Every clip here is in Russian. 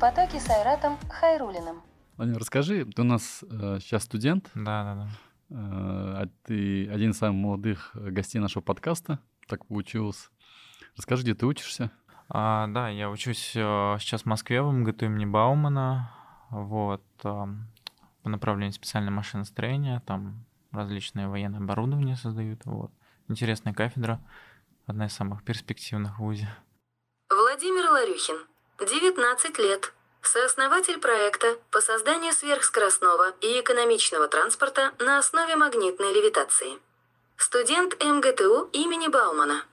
потоке с Айратом Хайрулиным. Владимир, расскажи, ты у нас э, сейчас студент, Да, да, да. э, а ты один из самых молодых э, гостей нашего подкаста, так получилось. Расскажи, где ты учишься? А, да, я учусь э, сейчас в Москве в МГТУ имени Баумана. Вот. ам, по направлению специальное машиностроение. Там различные военные оборудования создают. Вот. Интересная кафедра. Одна из самых перспективных в ВУЗе. Владимир Ларюхин, 19 лет. Сооснователь проекта по созданию сверхскоростного и экономичного транспорта на основе магнитной левитации. Студент МГТУ имени Баумана.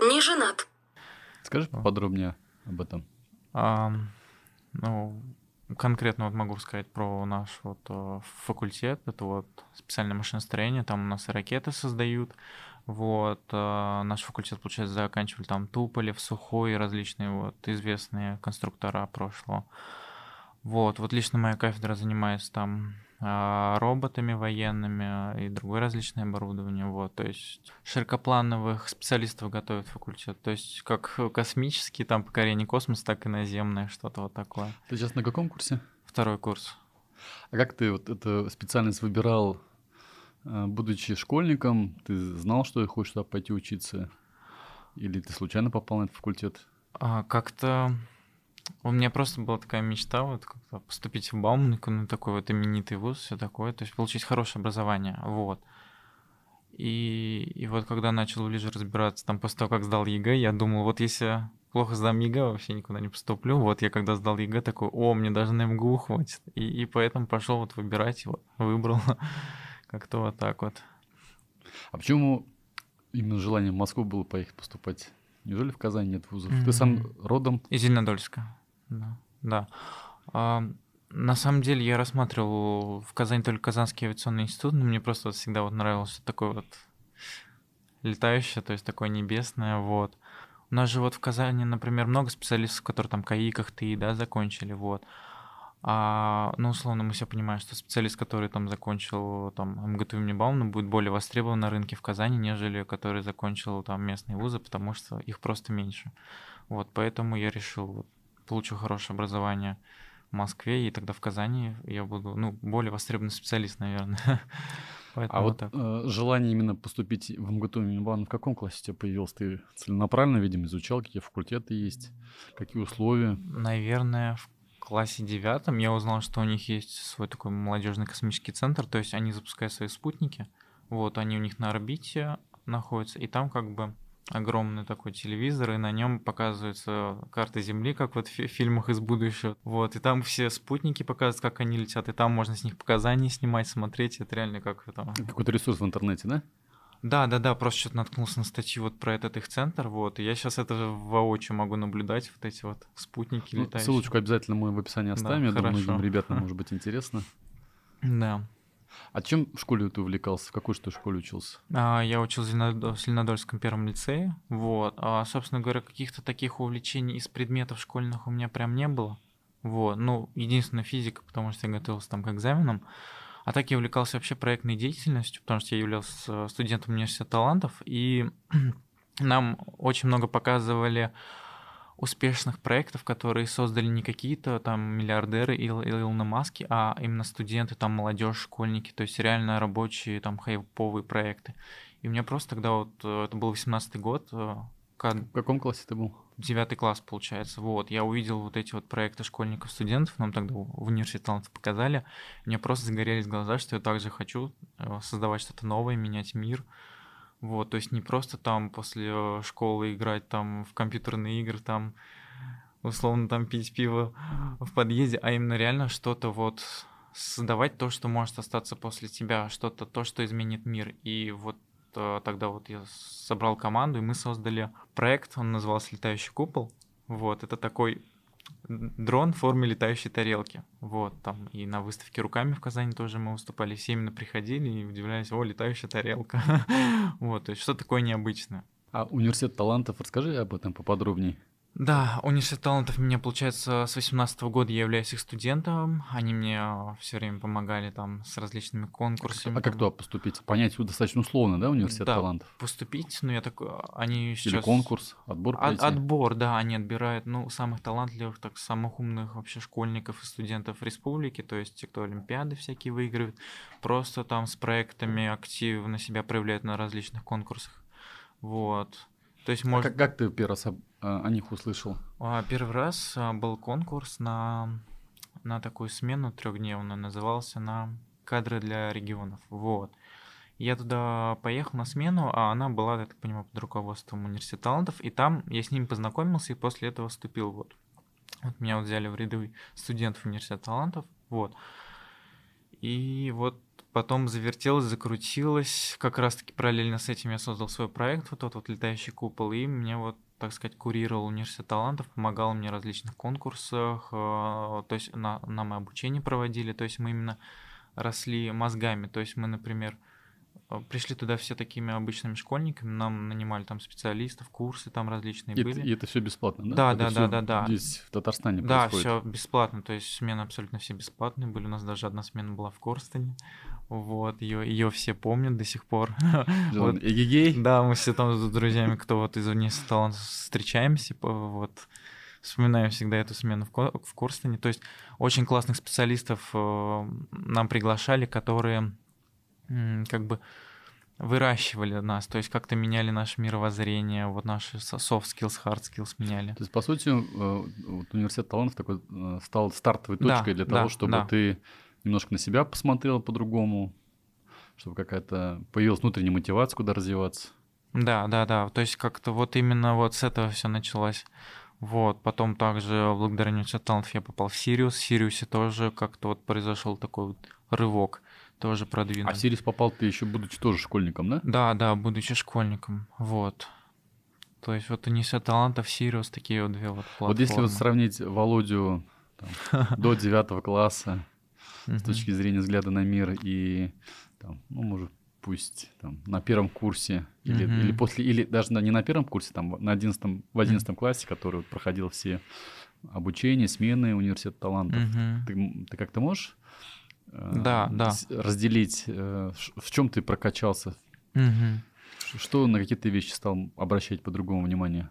Не женат. Скажи поподробнее об этом. Ам, ну, конкретно вот могу сказать про наш вот э, факультет. Это вот специальное машиностроение. Там у нас и ракеты создают. Вот. э, Наш факультет, получается, заканчивали там Туполев, Сухой, различные вот известные конструктора прошлого. Вот. Вот лично моя кафедра занимается там а, роботами военными и другое различное оборудование. Вот, то есть широкоплановых специалистов готовит факультет. То есть как космические, там покорение космоса, так и наземное, что-то вот такое. Ты сейчас на каком курсе? Второй курс. А как ты вот эту специальность выбирал, будучи школьником? Ты знал, что хочешь туда пойти учиться? Или ты случайно попал на этот факультет? А, как-то у меня просто была такая мечта вот как-то поступить в Бауманку, ну такой вот именитый вуз, все такое, то есть получить хорошее образование, вот. И, и вот когда начал ближе разбираться, там после того, как сдал ЕГЭ, я думал, вот если плохо сдам ЕГЭ, вообще никуда не поступлю. Вот я когда сдал ЕГЭ, такой, о, мне даже на МГУ хватит. И, и поэтому пошел вот выбирать, и выбрал как-то вот так вот. А почему именно желание в Москву было поехать поступать? Неужели в Казани нет вузов? Ты сам родом? Из Зеленодольска. Да. да. А, на самом деле я рассматривал в Казани только Казанский авиационный институт, но мне просто вот всегда вот нравилось такое вот летающее, то есть такое небесное, вот. У нас же вот в Казани, например, много специалистов, которые там КАИ, КАХТИ, да, закончили, вот. А, ну, условно, мы все понимаем, что специалист, который там закончил там МГТУ имени Баумана, будет более востребован на рынке в Казани, нежели который закончил там местные вузы, потому что их просто меньше. Вот, поэтому я решил, вот, получу хорошее образование в Москве, и тогда в Казани я буду, ну, более востребованный специалист, наверное. А вот э, желание именно поступить в МГТУ Баумана в каком классе у тебя появилось? Ты целенаправленно, видимо, изучал, какие факультеты есть, какие условия? Наверное, в классе девятом я узнал, что у них есть свой такой молодежный космический центр, то есть они запускают свои спутники, вот, они у них на орбите находятся, и там как бы огромный такой телевизор, и на нем показываются карты Земли, как вот в фи- фильмах из будущего. Вот, и там все спутники показывают, как они летят, и там можно с них показания снимать, смотреть. Это реально как это. Какой-то ресурс в интернете, да? Да, да, да, просто что-то наткнулся на статью вот про этот их центр, вот, и я сейчас это воочию могу наблюдать, вот эти вот спутники Ну, летающие. ссылочку обязательно мы в описании оставим. Я думаю, хорошо. многим ребятам может быть интересно. Да. А чем в школе ты увлекался? В какой что школе учился? А, Я учился в Зеленодольском первом лицее, вот. А, собственно говоря, каких-то таких увлечений из предметов школьных у меня прям не было. Вот, ну, единственное физика, потому что я готовился там к экзаменам. А так я увлекался вообще проектной деятельностью, потому что я являлся э, студентом университета талантов, и нам очень много показывали успешных проектов, которые создали не какие-то там миллиардеры Ил- Илона Маски, а именно студенты, там молодежь, школьники, то есть реально рабочие там хайповые проекты. И мне просто тогда вот, э, это был 18 год, э, ка- В каком классе ты был? девятый класс, получается. Вот, я увидел вот эти вот проекты школьников, студентов, нам тогда в университете талантов показали. Мне просто загорелись глаза, что я также хочу э, создавать что-то новое, менять мир. Вот, то есть не просто там после э, школы играть там в компьютерные игры, там условно там пить пиво в подъезде, а именно реально что-то вот создавать то, что может остаться после тебя, что-то то, что изменит мир. И вот тогда вот я собрал команду, и мы создали проект, он назывался «Летающий купол». Вот, это такой дрон в форме летающей тарелки. Вот, там и на выставке руками в Казани тоже мы выступали. Все именно приходили и удивлялись, о, летающая тарелка. Вот, то есть что такое необычное. А университет талантов, расскажи об этом поподробнее. Да, университет талантов меня, получается, с 18 года я являюсь их студентом. Они мне все время помогали там с различными конкурсами. А как туда поступить? Понять достаточно условно, да, университет да, талантов? поступить, ну я так, они сейчас... Или конкурс, отбор От, отбор, да, они отбирают, ну, самых талантливых, так, самых умных вообще школьников и студентов республики, то есть те, кто олимпиады всякие выигрывает, просто там с проектами активно себя проявляют на различных конкурсах. Вот. То есть, А может... как, как ты первый раз а, о них услышал? А, Первый раз а, был конкурс на, на такую смену трехдневную, назывался на кадры для регионов. Вот. Я туда поехал на смену, а она была, я так понимаю, под руководством университета талантов, и там я с ними познакомился, и после этого вступил. Вот. Вот меня вот взяли в ряды студентов университета талантов. Вот. И вот потом завертелось, закрутилось. Как раз-таки параллельно с этим я создал свой проект, вот тот вот летающий купол, и мне вот так сказать, курировал университет талантов, помогал мне в различных конкурсах, э, то есть на, нам и обучение проводили, то есть мы именно росли мозгами, то есть мы, например, э, пришли туда все такими обычными школьниками, нам нанимали там специалистов, курсы там различные И, были. и это все бесплатно, да? Да, Это да, да, да, да. Здесь, в Татарстане Да, происходит. все бесплатно, то есть смены абсолютно все бесплатные были. У нас даже одна смена была в Корстене. Вот, ее, ее все помнят до сих пор. Вот. эгегей. Да, мы все там с друзьями, кто вот из университета талантов встречаемся, вот вспоминаем всегда эту смену в, Ко- в Корстене. То есть очень классных специалистов э, нам приглашали, которые как бы выращивали нас, то есть как-то меняли наше мировоззрение, вот наши soft skills, hard skills меняли. То есть, по сути, э, вот университет талантов такой э, стал стартовой Да, точкой для да, того, чтобы да. ты немножко на себя посмотрел по-другому, чтобы какая-то появилась внутренняя мотивация, куда развиваться. Да, да, да. То есть как-то вот именно вот с этого все началось. Вот, потом также благодаря университету талантов я попал в Сириус. В Сириусе тоже как-то вот произошел такой вот рывок, тоже А продвинутый. в Сириус попал ты еще будучи тоже школьником, да? Да, да, будучи школьником. Вот. То есть вот университет талантов, Сириус, такие вот две вот платформы. Вот если вот сравнить Володю там, до девятого класса с Мгм. точки зрения взгляда на мир и там, ну, может, пусть там на первом курсе или, Мгм. или после, или даже на- не на первом курсе, там на одиннадцатом, в одиннадцатом классе, который вот проходил все обучение, смены университета талантов. Мгм. Ты, ты как-то можешь э, Да, да. с- разделить, э, в чем ты прокачался, Мгм. Что на какие ты вещи стал обращать по-другому внимание?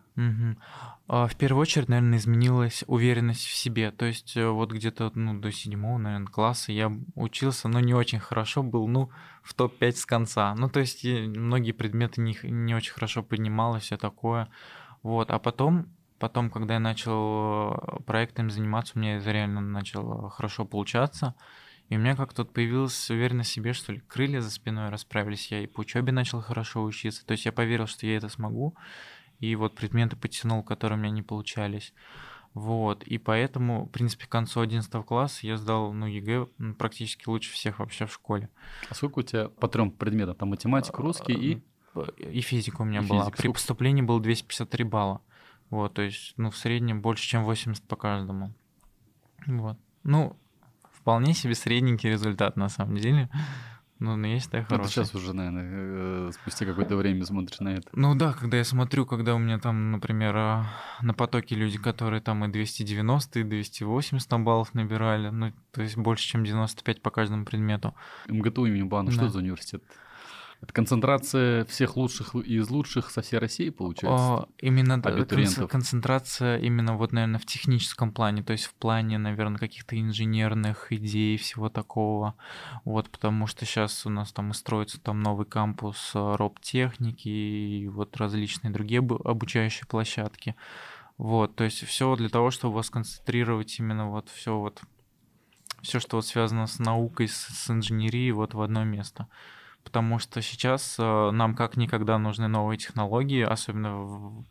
А, В первую очередь, наверное, изменилась уверенность в себе. То есть э, вот где-то ну, до седьмого, наверное, класса я учился, но не очень хорошо был, ну, в топ-5 с конца. Ну, то есть многие предметы не, не очень хорошо принимал и все такое. Вот. А потом, потом, когда я начал э, проектами заниматься, у меня это реально начало хорошо получаться. И у меня как-то вот появилась уверенность в себе, что ли, крылья за спиной расправились. Я и по учебе начал хорошо учиться. То есть я поверил, что я это смогу и вот предметы подтянул, которые у меня не получались. Вот, и поэтому, в принципе, к концу 11 класса я сдал, ну, ЕГЭ практически лучше всех вообще в школе. А сколько у тебя по трем предметам? Там математика, русский и... П- И физика у меня И была. физика. При Сколько? поступлении было 253 балла. Вот, то есть, ну, в среднем больше, чем 80 по каждому. Вот. Ну, вполне себе средненький результат, на самом деле. Ну, но есть так Ну, ты хороший. сейчас уже, наверное, э, спустя какое-то время смотришь на это. Ну да, когда я смотрю, когда у меня там, например, а, на потоке люди, которые там и 290, и 280 там баллов набирали, ну, то есть больше, чем 95 по каждому предмету. МГТУ имени Бана, что Да. за университет? Это концентрация всех лучших из лучших со всей России, получается? А, именно абитуриентов. концентрация именно вот, наверное, в техническом плане, то есть в плане, наверное, каких-то инженерных идей, всего такого. Вот, потому что сейчас у нас там и строится там новый кампус а, роботехники и вот различные другие обу- обучающие площадки. Вот, то есть все для того, чтобы вас концентрировать именно вот все вот все, что вот связано с наукой, с, с инженерией, вот в одно место. Потому что сейчас э, нам как никогда нужны новые технологии, особенно в,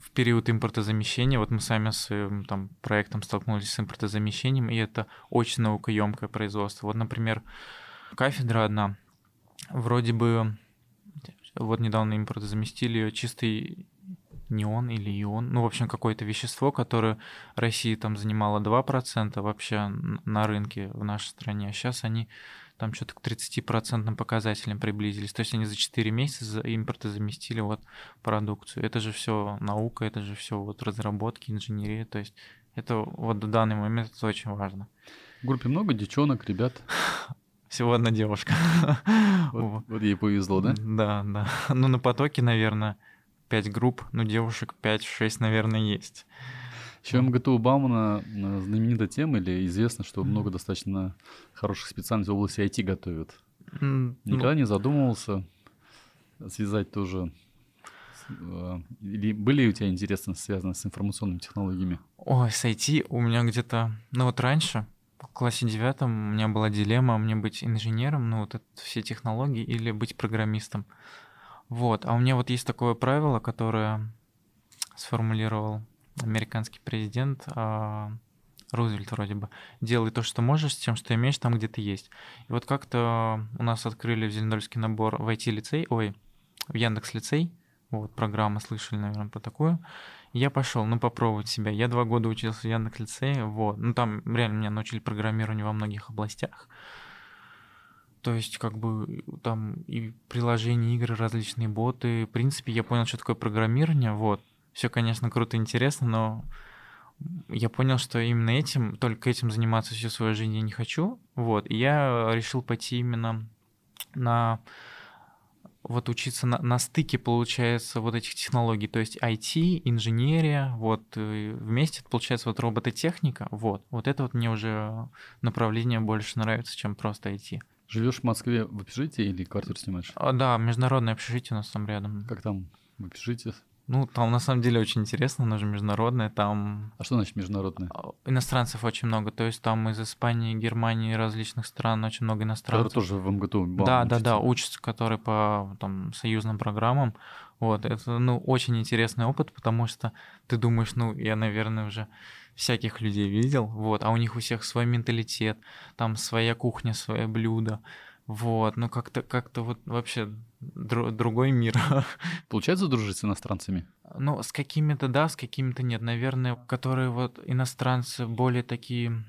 в период импортозамещения. Вот мы сами с своим там, проектом столкнулись с импортозамещением, и это очень наукоемкое производство. Вот, например, кафедра одна, вроде бы, вот недавно импортозаместили чистый неон или ион, ну, в общем, какое-то вещество, которое Россия там занимала 2% вообще на рынке в нашей стране, а сейчас они там что-то к 30% показателям приблизились. То есть они за 4 месяца импорта заместили вот продукцию. Это же все наука, это же все вот разработки, инженерия. То есть это вот в данный момент это очень важно. В группе много девчонок, ребят. Всего одна девушка. Вот, вот ей повезло, да? Да, да. Ну, на потоке, наверное, 5 групп, ну, девушек 5-6, наверное, есть. Еще МГТУ Баумана знаменитая тема или известно, что много достаточно хороших специальностей в области IT готовят? Никогда ну... не задумывался связать тоже э, или были у тебя интересы, связанные с информационными технологиями? Ой, с IT у меня где-то... Ну вот раньше, в классе девятом, у меня была дилемма, мне быть инженером, ну вот это все технологии, или быть программистом. Вот. А у меня вот есть такое правило, которое сформулировал американский президент а, Рузвельт вроде бы, делай то, что можешь, с тем, что имеешь там, где ты есть. И вот как-то у нас открыли в Зеленодольске набор в IT-лицей, ой, в Яндекс-лицей, вот, программа, слышали, наверное, про такую. Я пошел, ну, попробовать себя. Я два года учился в Яндекс-лицее, вот. Ну, там реально меня научили программированию во многих областях. То есть, как бы, там и приложения, игры, различные боты. В принципе, я понял, что такое программирование, вот все, конечно, круто интересно, но я понял, что именно этим, только этим заниматься всю свою жизнь я не хочу. Вот, и я решил пойти именно на вот учиться на, на стыке, получается, вот этих технологий, то есть IT, инженерия, вот вместе получается вот робототехника, вот, вот это вот мне уже направление больше нравится, чем просто IT. Живешь в Москве в общежитии или квартиру снимаешь? А, да, международное общежитие у нас там рядом. Как там в общежитии? Ну, там на самом деле очень интересно, оно же международное, там... А что значит международное? А, иностранцев очень много, то есть там из Испании, Германии, различных стран очень много иностранцев. Которые тоже в МГТУ Да, да, да, учатся, которые по там, союзным программам. Вот, это, ну, очень интересный опыт, потому что ты думаешь, ну, я, наверное, уже всяких людей видел, вот, а у них у всех свой менталитет, там своя кухня, свое блюдо, вот, ну как-то как-то вот вообще дру- другой мир. Получается дружить с иностранцами? Ну, с какими-то да, с какими-то нет. Наверное, которые вот иностранцы более такие,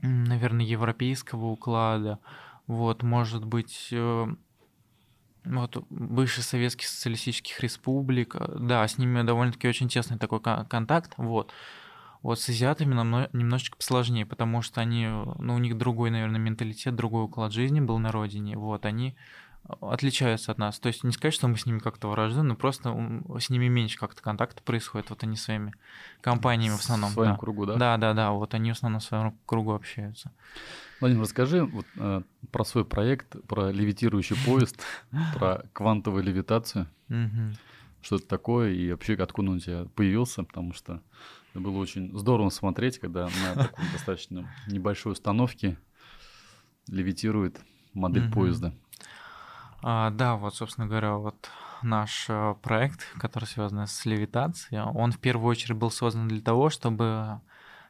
наверное, европейского уклада. Вот, может быть, э, вот бывших советских социалистических республик, да, с ними довольно-таки очень тесный такой контакт, вот. Вот с азиатами нам немножечко посложнее, потому что они, ну, у них другой, наверное, менталитет, другой уклад жизни был на родине. Вот, они отличаются от нас. То есть не сказать, что мы с ними как-то враждуем, но просто с ними меньше как-то контакта происходит. Вот они своими компаниями в основном. В своем да. кругу, да? Да, да, да. Вот они в основном в своем кругу общаются. Владимир, расскажи вот, э, про свой проект, про левитирующий поезд, про квантовую левитацию. Что это такое и вообще откуда он у тебя появился, потому что это было очень здорово смотреть, когда на такой достаточно небольшой установке левитирует модель поезда. А, да, вот, собственно говоря, вот наш э, проект, который связан с левитацией, он в первую очередь был создан для того, чтобы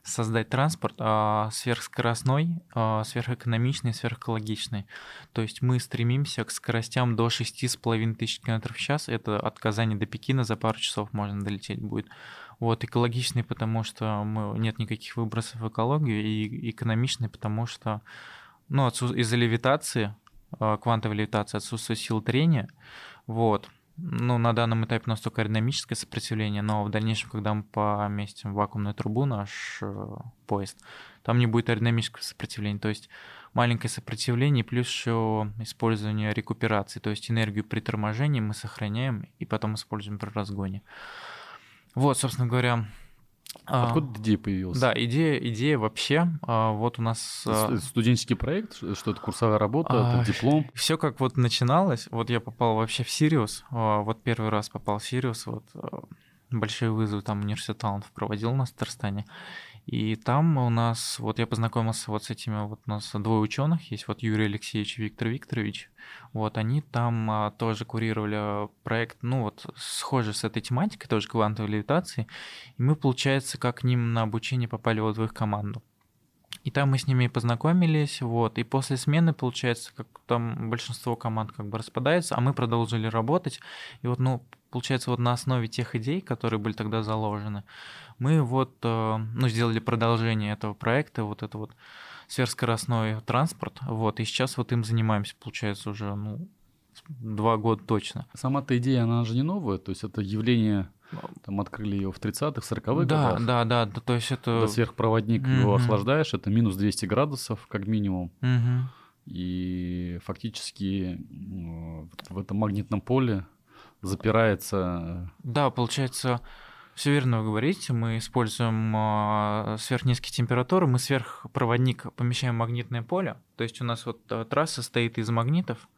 создать транспорт а, сверхскоростной, а, сверхэкономичный, сверхэкологичный. То есть мы стремимся к скоростям до 6,5 тысяч км в час. Это от Казани до Пекина за пару часов можно долететь будет. Вот, экологичный, потому что мы, нет никаких выбросов в экологию, и экономичный, потому что ну, из-за левитации, квантовой левитации отсутствует сила трения. Вот. Ну, на данном этапе у нас только аэродинамическое сопротивление, но в дальнейшем, когда мы поместим вакуумную трубу, наш э, поезд, там не будет аэродинамического сопротивления. То есть маленькое сопротивление плюс еще использование рекуперации, то есть энергию при торможении мы сохраняем и потом используем при разгоне. Вот, собственно говоря, Откуда идея появилась? Да, идея, идея вообще, а, вот у нас... А, студенческий проект, что это курсовая работа, это диплом? Все как вот начиналось, вот я попал вообще в Сириус, вот первый раз попал в Сириус, вот большие вызовы там университет талантов проводил на Татарстане, и там у нас, вот я познакомился вот с этими, вот у нас двое ученых есть, вот Юрий Алексеевич и Виктор Викторович, вот они там а, тоже курировали проект, ну вот схожий с этой тематикой, тоже квантовой левитации, и мы, получается, как к ним на обучение попали вот в их команду. И там мы с ними познакомились, вот, и после смены, получается, как там большинство команд как бы распадается, а мы продолжили работать, и вот, ну, получается, вот на основе тех идей, которые были тогда заложены, мы вот, э, ну, сделали продолжение этого проекта, вот это вот сверхскоростной транспорт, вот, и сейчас вот им занимаемся, получается, уже, ну, два года точно. Сама-то идея, она же не новая, то есть это явление там открыли ее в 30-х, 40-х да, годах. Да, да, да, то есть это... Да, сверхпроводник mm-hmm. его охлаждаешь, это минус 200 градусов как минимум. Mm-hmm. И фактически в этом магнитном поле запирается... Да, получается, все верно вы говорите, мы используем э, сверхнизкие температуры, мы сверхпроводник помещаем в магнитное поле, то есть у нас вот э, трасса стоит из магнитов,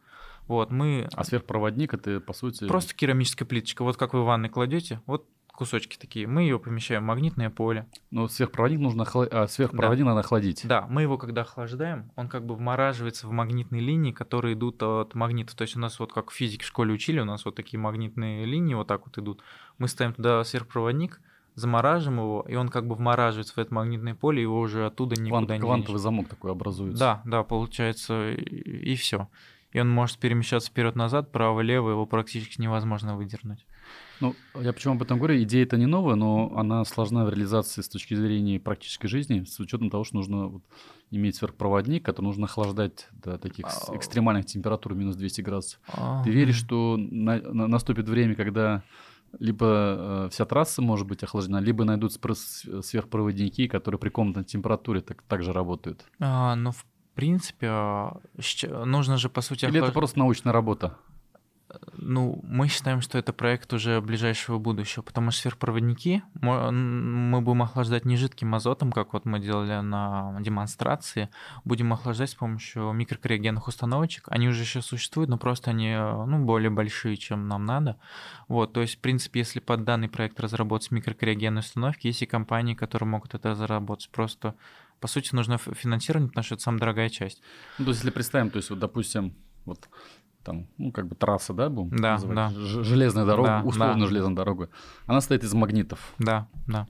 вот, мы... А сверхпроводник это, по сути... Просто керамическая плиточка. Вот как вы в ванной кладете, вот кусочки такие. Мы ее помещаем в магнитное поле. Но сверхпроводник нужно охла... а, сверхпроводник да. надо охладить. Да, мы его когда охлаждаем, он как бы вмораживается в магнитные линии, которые идут от магнитов. То есть у нас вот как в физике в школе учили, у нас вот такие магнитные линии вот так вот идут. Мы ставим туда сверхпроводник, замораживаем его, и он как бы вмораживается в это магнитное поле, его уже оттуда никуда Квант, не Квантовый денешь. замок такой образуется. Да, да, получается, и, и все и он может перемещаться вперед-назад, право-лево, его практически невозможно выдернуть. Ну, я почему об этом говорю, идея это не новая, но она сложна в реализации с точки зрения практической жизни, с учетом того, что нужно вот, иметь сверхпроводник, который нужно охлаждать до таких а, экстремальных температур минус 200 градусов. Ты веришь, что на, на, наступит время, когда либо э, вся трасса может быть охлаждена, либо найдут сверхпроводники, которые при комнатной температуре так, также работают? А, ну, в принципе, а, нужно же, по сути... Или охлаж... это просто научная работа? Ну, мы считаем, что это проект уже ближайшего будущего, потому что сверхпроводники мы будем охлаждать не жидким азотом, как вот мы делали на демонстрации, будем охлаждать с помощью микрокриогенных установочек. Они уже сейчас существуют, но просто они ну, более большие, чем нам надо. Вот, то есть, в принципе, если под данный проект разработать микрокриогенные установки, есть и компании, которые могут это разработать. Просто по сути, нужно финансирование, потому что это самая дорогая часть. Ну, то есть, если представим, то есть, вот, допустим, вот там, ну, как бы трасса, да, будем да, называть? Да. Железная дорога, да, условно да. железная дорога. Она стоит из магнитов. Да, да.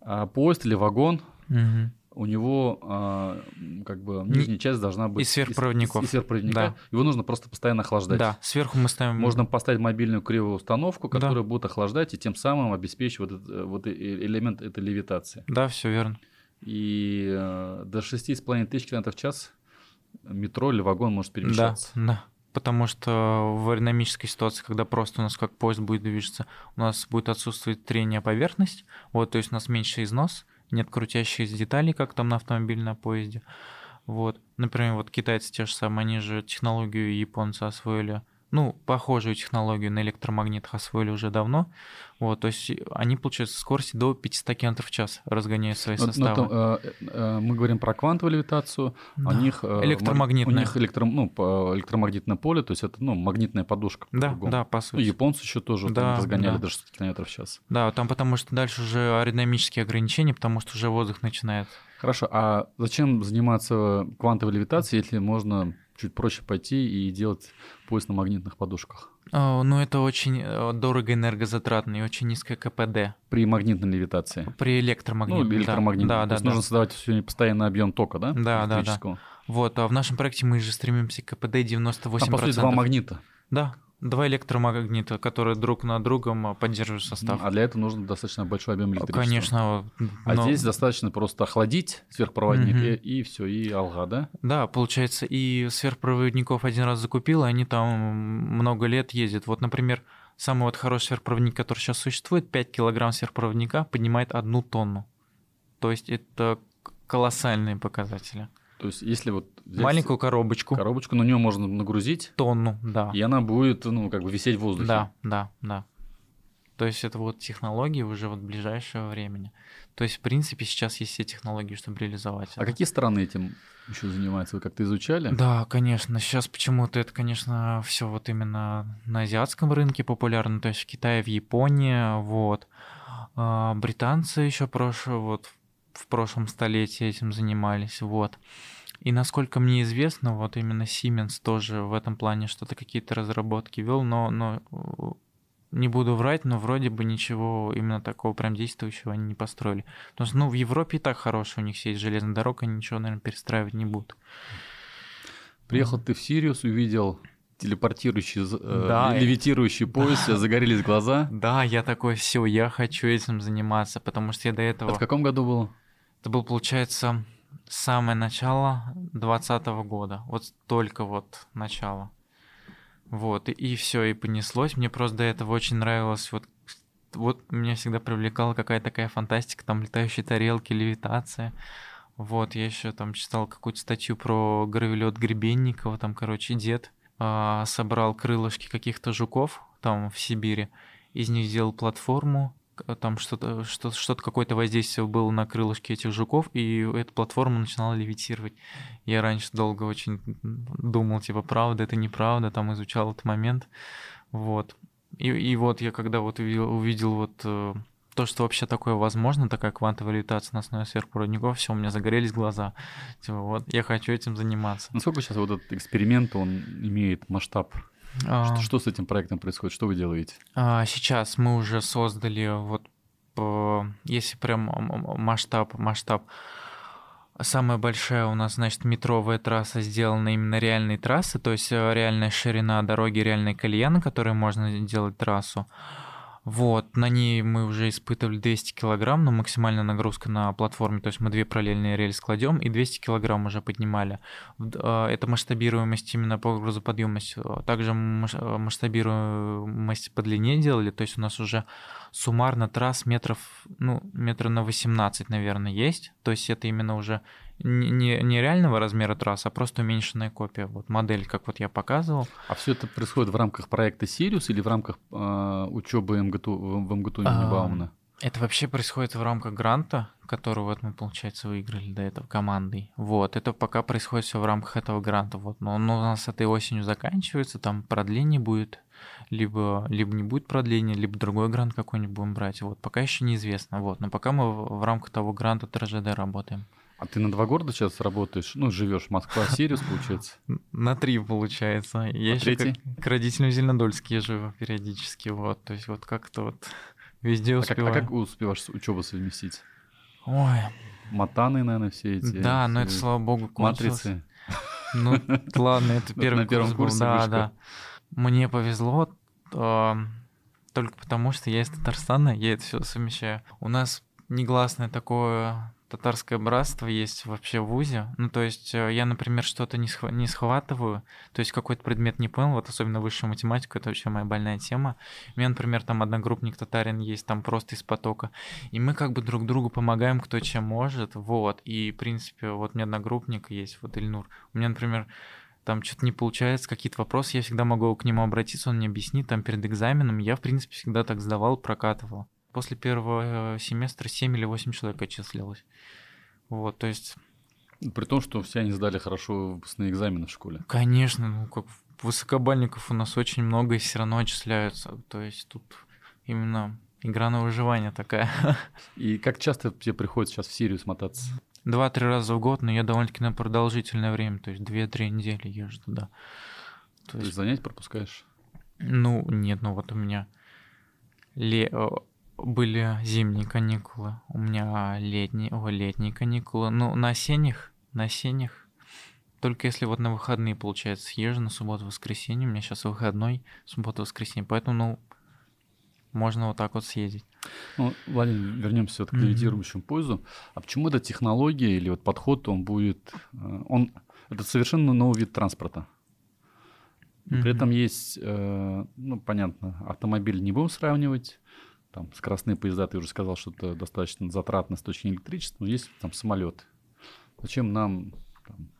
А поезд или вагон, угу. у него а, как бы нижняя часть должна быть... Из сверхпроводников. Из, из сверхпроводника. Да. Его нужно просто постоянно охлаждать. Да, сверху мы ставим... Можно поставить мобильную кривую установку, которая да. будет охлаждать и тем самым обеспечивать вот, этот, вот элемент этой левитации. Да, все верно. И э, до 6,5 тысяч километров в час метро или вагон может перемещаться. Да, да. Потому что в аэродинамической ситуации, когда просто у нас как поезд будет движется, у нас будет отсутствовать трение поверхность, вот, то есть у нас меньше износ, нет крутящихся деталей, как там на автомобиле, на поезде. Вот. Например, вот китайцы те же самые, они же технологию японцы освоили ну, похожую технологию на электромагнитах освоили уже давно. Вот, то есть они получают скорости до 500 км в час, разгоняя свои но, составы. Но, э, э, мы говорим про квантовую левитацию, да. у них... Э, электромагнитное. У них электро, ну, электромагнитное поле, то есть это ну, магнитная подушка. Да, по да, по сути. Ну, японцы еще тоже да, разгоняли да. до 600 км в час. Да, там потому что дальше уже аэродинамические ограничения, потому что уже воздух начинает... Хорошо, а зачем заниматься квантовой левитацией, если можно чуть проще пойти и делать поезд на магнитных подушках. О, ну, это очень э, дорого энергозатратно и очень низкое КПД. При магнитной левитации. При электромагнитной. Ну, электромагнитной. Да, да, То есть да. нужно создавать сегодня постоянный объем тока, да? Да, да, да. Вот, а в нашем проекте мы же стремимся к КПД 98%. А по сути два магнита. Да, Два электромагнита, которые друг на другом а, поддерживают состав. А для этого нужно достаточно большой объем электричества. Конечно. А здесь достаточно просто охладить сверхпроводник угу. и, и все, и алга, да? Да, получается, и сверхпроводников один раз закупил, и они там много лет ездят. Вот, например, самый вот хороший сверхпроводник, который сейчас существует, 5 килограмм сверхпроводника поднимает одну тонну. То есть это колоссальные показатели. То есть, если вот маленькую коробочку, коробочку на нее можно нагрузить тонну, да, и она будет, ну, как бы висеть в воздухе. Да, да, да. То есть это вот технологии уже вот ближайшего времени. То есть, в принципе, сейчас есть все технологии, чтобы реализовать. А это. какие страны этим еще занимаются? Вы как-то изучали? Да, конечно. Сейчас почему-то это, конечно, все вот именно на азиатском рынке популярно, то есть в Китае, в Японии, вот. А британцы еще прошлое, вот в прошлом столетии этим занимались, вот. И насколько мне известно, вот именно Siemens тоже в этом плане что-то какие-то разработки вел, но, но не буду врать, но вроде бы ничего именно такого прям действующего они не построили. Потому что, ну, в Европе и так хорошая у них сеть железных дорог, они ничего, наверное, перестраивать не будут. Приехал ты в Сириус, увидел телепортирующий, э, да, левитирующий поезд, да. загорелись глаза. Да, я такой, все, я хочу этим заниматься, потому что я до этого... Это в каком году было? Это был, получается, самое начало 2020 года. Вот только вот начало. Вот, и, и все, и понеслось. Мне просто до этого очень нравилось вот вот меня всегда привлекала какая-то такая фантастика, там летающие тарелки, левитация. Вот, я еще там читал какую-то статью про гравелет Гребенникова, там, короче, дед э, собрал крылышки каких-то жуков там в Сибири, из них сделал платформу, там что-то, что, что-то какое-то воздействие было на крылышки этих жуков, и эта платформа начинала левитировать. Я раньше долго очень думал, типа, правда, это неправда, там изучал этот момент, вот. И, и вот я когда вот увидел, увидел вот э, то, что вообще такое возможно, такая квантовая левитация на основе сверхпроводников, все, у меня загорелись глаза. Типа, вот, я хочу этим заниматься. Насколько сейчас вот этот эксперимент, он имеет масштаб? А... Что, что с этим проектом происходит? Что вы делаете? А, сейчас мы уже создали вот, если прям масштаб, масштаб, Самая большая у нас, значит, метровая трасса сделана именно реальной трассы, то есть э, реальная ширина дороги, реальная колея, на которой можно делать трассу. Вот, на ней мы уже испытывали 200 килограмм, но максимальная нагрузка на платформе, то есть мы две параллельные рельсы кладем и 200 килограмм уже поднимали. А, это масштабируемость именно по грузоподъемности. Также масштабируемость по длине делали, то есть у нас уже суммарно трасс метров, ну, метра на 18, наверное, есть. То есть это именно уже не, не реального размера трасс, а просто уменьшенная копия. Вот модель, как вот я показывал. А все это происходит в рамках проекта Сириус или в рамках э, учебы МГТУ, в, МГТУ имени а, Баумана? Это вообще происходит в рамках гранта, который вот мы, получается, выиграли до этого командой. Вот, это пока происходит все в рамках этого гранта. Вот, но он у нас этой осенью заканчивается, там продление будет, либо, либо не будет продления, либо другой грант какой-нибудь будем брать. Вот, пока еще неизвестно. Вот, но пока мы в, в рамках того гранта ТРЖД работаем. А ты на два города сейчас работаешь? Ну, живешь Москва, Сириус, получается? На три, получается. Я еще к, к родителям Зеленодольске езжу периодически, вот. То есть вот как-то вот везде успеваю. А как, а как успеваешь учебу совместить? Ой. Матаны, наверное, все эти. Да, но это, слава богу, кончилось. Матрицы. Ну, ладно, это первый курс был. Да, да. Мне повезло только потому, что я из Татарстана, я это все совмещаю. У нас негласное такое татарское братство есть вообще в ВУЗе. Ну, то есть э, я, например, что-то не, схва- не схватываю, то есть какой-то предмет не понял, вот особенно высшую математику, это вообще моя больная тема. У меня, например, там одногруппник татарин есть, там просто из потока. И мы как бы друг другу помогаем, кто чем может, вот. И, в принципе, вот у меня одногруппник есть, вот Ильнур. У меня, например, там что-то не получается, какие-то вопросы, я всегда могу к нему обратиться, он мне объяснит там перед экзаменом. Я, в принципе, всегда так сдавал, прокатывал после первого э, семестра 7 или 8 человек отчислялось. Вот, то есть... При том, что все они сдали хорошо выпускные экзамены в школе. Конечно, ну как высокобальников у нас очень много и все равно отчисляются. То есть тут именно игра на выживание такая. И как часто тебе приходится сейчас в Сирию смотаться? Два-три раза в год, но я довольно-таки на продолжительное время, то есть две-три недели езжу туда. То, то есть занятия пропускаешь? Ну, нет, ну вот у меня ле были зимние каникулы, у меня летние, о, летние каникулы. Ну, на осенних, на осенних, только если вот на выходные, получается, съезжу на субботу-воскресенье, у меня сейчас выходной, суббота-воскресенье, поэтому, ну, можно вот так вот съездить. Ну, Владимир, вернемся вот к левитирующему mm-hmm. поезду. А почему эта технология или вот подход, он будет, э, он, это совершенно новый вид транспорта? При mm-hmm. этом есть, э, ну, понятно, автомобиль не будем сравнивать, там скоростные поезда, ты уже сказал, что это достаточно затратно с точки электричества, но есть там самолеты. Зачем нам там,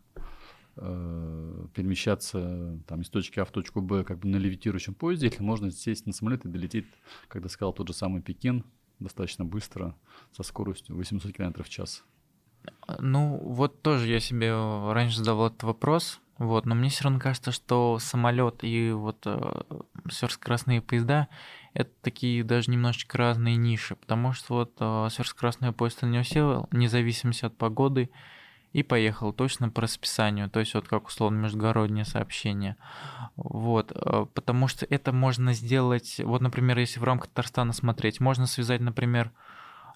э, перемещаться там, из точки А в точку Б как бы на левитирующем поезде, если можно сесть на самолет и долететь, когда сказал тот же самый Пекин, достаточно быстро, со скоростью 800 км в час? Ну, вот тоже я себе раньше задавал этот вопрос, вот, но мне все равно кажется, что самолет и вот э, сверхскоростные поезда это такие даже немножечко разные ниши, потому что вот э, сверхскоростной поезд не усел, вне зависимости от погоды, и поехал точно по расписанию, то есть вот как условно междугороднее сообщение. Вот, э, потому что это можно сделать, вот, например, если в рамках Татарстана смотреть, можно связать, например,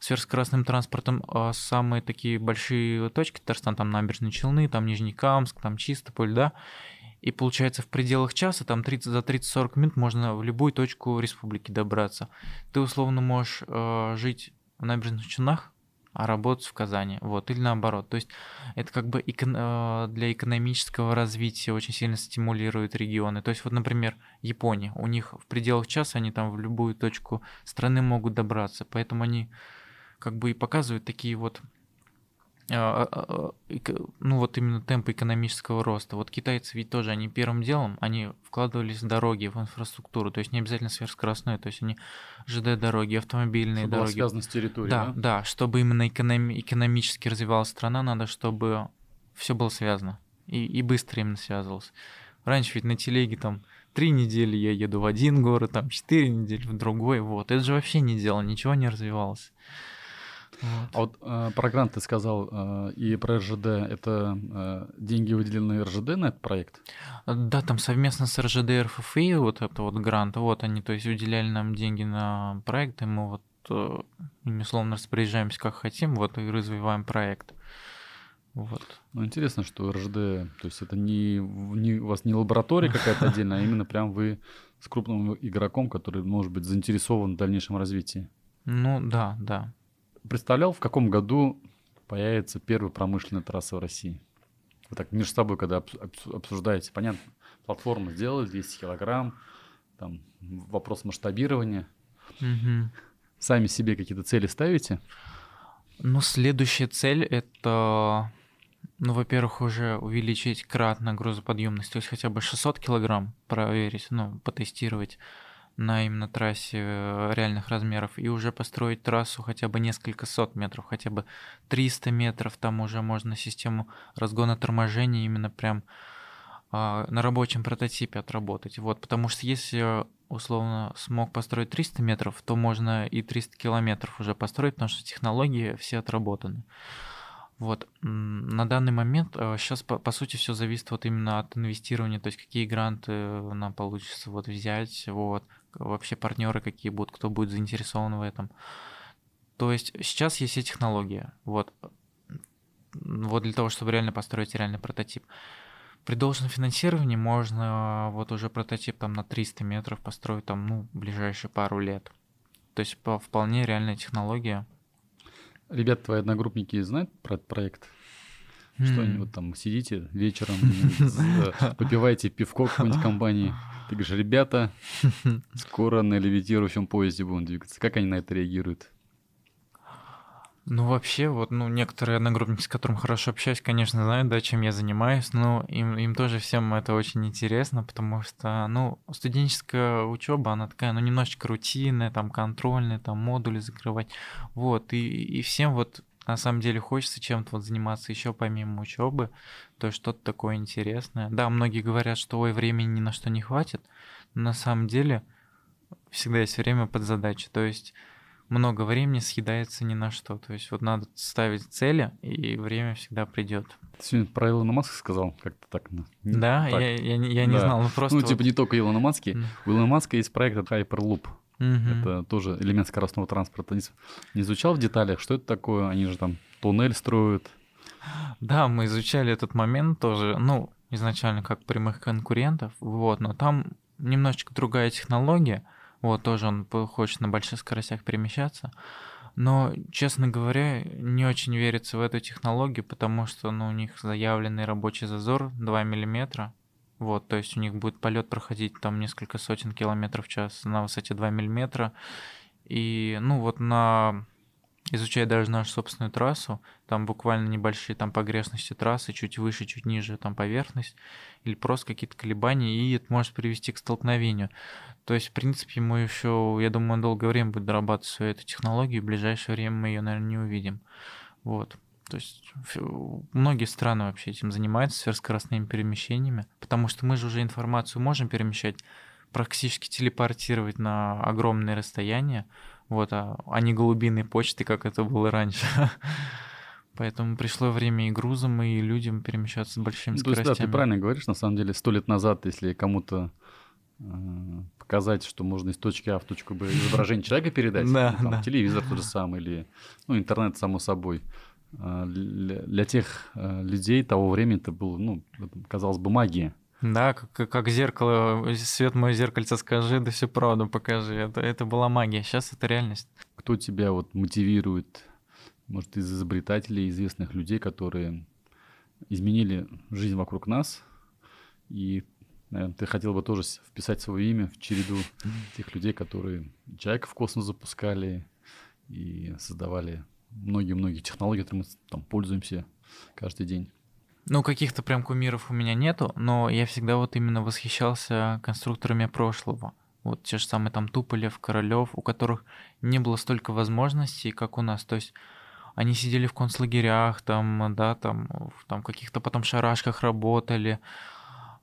сверхскоростным транспортом а самые такие большие точки Татарстана, там Набережные Челны, там Нижнекамск, там Чистополь, да, и получается в пределах часа, там 30, за 30-40 минут можно в любую точку республики добраться. Ты условно можешь э, жить в Набережных Челнах, а работать в Казани, вот, или наоборот. То есть это как бы эко- э, для экономического развития очень сильно стимулирует регионы. То есть вот, например, Япония, у них в пределах часа они там в любую точку страны могут добраться, поэтому они как бы и показывают такие вот ну вот именно темпы экономического роста. Вот китайцы ведь тоже, они первым делом, они вкладывались в дороги, в инфраструктуру, то есть не обязательно сверхскоростной, то есть они ЖД-дороги, автомобильные чтобы дороги. связано с территорией, да, да? Да, чтобы именно экономи- экономически развивалась страна, надо, чтобы все было связано и, и быстро именно связывалось. Раньше ведь на телеге там три недели я еду в один город, там четыре недели в другой, вот. Это же вообще не дело, ничего не развивалось. Вот. А вот э, про грант ты сказал э, и про РЖД. Это э, деньги выделены РЖД на этот проект? Да, там совместно с РЖД и РФФИ вот это вот грант. Вот они, то есть выделяли нам деньги на проект, и мы вот э, ими словно распоряжаемся как хотим, вот и развиваем проект. Вот. Ну, интересно, что РЖД, то есть это не, не у вас не лаборатория какая-то отдельная, а именно прям вы с крупным игроком, который может быть заинтересован в дальнейшем развитии. Ну да, да представлял, в каком году появится первая промышленная трасса в России? Вы так между собой, когда обсуждаете, понятно, платформу сделали, 200 килограмм, там вопрос масштабирования. Угу. Сами себе какие-то цели ставите? Ну, следующая цель — это, ну, во-первых, уже увеличить кратно грузоподъемность, то есть хотя бы 600 килограмм проверить, ну, потестировать на именно трассе э, реальных размеров и уже построить трассу хотя бы несколько сот метров, хотя бы 300 метров, там уже можно систему разгона торможения именно прям а, на рабочем прототипе отработать. Вот, потому что если условно смог построить 300 метров, то можно и 300 километров уже построить, потому что технологии все отработаны. Вот. На данный момент сейчас, э, по, по сути, все зависит вот именно от инвестирования, то есть какие гранты нам получится вот взять, вот, вообще партнеры какие будут, кто будет заинтересован в этом. То есть сейчас есть все технологии, вот, вот для того, чтобы реально построить реальный прототип. При должном финансировании можно вот уже прототип там на 300 метров построить там, ну, ближайшие пару лет. То есть по, вполне реальная технология. Ребят, твои одногруппники знают про этот проект? Что они вот там сидите вечером, попиваете пивко какой-нибудь компании? Ты говоришь, ребята, скоро на левитирующем поезде будем двигаться. Как они на это реагируют? Ну, вообще, вот, ну, некоторые одногруппники, с которыми хорошо общаюсь, конечно, знают, да, чем я занимаюсь, но им, им тоже всем это очень интересно, потому что, ну, студенческая учеба, она такая, ну, немножечко рутинная, там, контрольная, там, модули закрывать, вот, и, и всем вот на самом деле хочется чем-то вот заниматься еще помимо учебы, то есть что-то такое интересное. Да, многие говорят, что ой, времени ни на что не хватит, но на самом деле всегда есть время под задачи. То есть много времени съедается ни на что. То есть вот надо ставить цели, и время всегда придет. Ты сегодня про Илона Маска сказал, как-то так. Ну, да, так. я, я, я не да. знал, ну просто... Ну, типа вот... не только Илона Маски. У Илона Маска есть проект Hyperloop. Mm-hmm. Это тоже элемент скоростного транспорта. Не, не изучал в деталях, что это такое? Они же там туннель строят. Да, мы изучали этот момент тоже, ну, изначально как прямых конкурентов, вот, но там немножечко другая технология, вот, тоже он хочет на больших скоростях перемещаться, но, честно говоря, не очень верится в эту технологию, потому что, ну, у них заявленный рабочий зазор 2 миллиметра, вот, то есть у них будет полет проходить там несколько сотен километров в час на высоте 2 миллиметра. И, ну, вот на изучая даже нашу собственную трассу, там буквально небольшие там погрешности трассы, чуть выше, чуть ниже там поверхность, или просто какие-то колебания, и это может привести к столкновению. То есть, в принципе, мы еще, я думаю, долгое время будет дорабатывать свою эту технологию, в ближайшее время мы ее, наверное, не увидим. Вот. То есть многие страны вообще этим занимаются, сверхскоростными перемещениями, потому что мы же уже информацию можем перемещать, практически телепортировать на огромные расстояния, вот, а, а не голубиные почты, как это было раньше. Поэтому пришло время и грузам, и людям перемещаться с большими ну, то скоростями. Есть, да, ты правильно говоришь, на самом деле, сто лет назад, если кому-то э, показать, что можно из точки А в точку Б изображение человека передать, да, ну, там, да. телевизор тот же самый, или ну, интернет, само собой. Э, для, для тех э, людей того времени это было, ну, казалось бы, магия. Да, как, как зеркало, свет мое зеркальце скажи, да всю правду покажи. Это, это была магия, сейчас это реальность. Кто тебя вот мотивирует может, из изобретателей, известных людей, которые изменили жизнь вокруг нас. И, наверное, ты хотел бы тоже вписать свое имя в череду тех людей, которые человека в космос запускали и создавали многие-многие технологии, которыми мы там пользуемся каждый день. Ну, каких-то прям кумиров у меня нету, но я всегда вот именно восхищался конструкторами прошлого. Вот те же самые там Туполев, Королёв, у которых не было столько возможностей, как у нас. То есть они сидели в концлагерях, там, да, там, в там каких-то потом шарашках работали.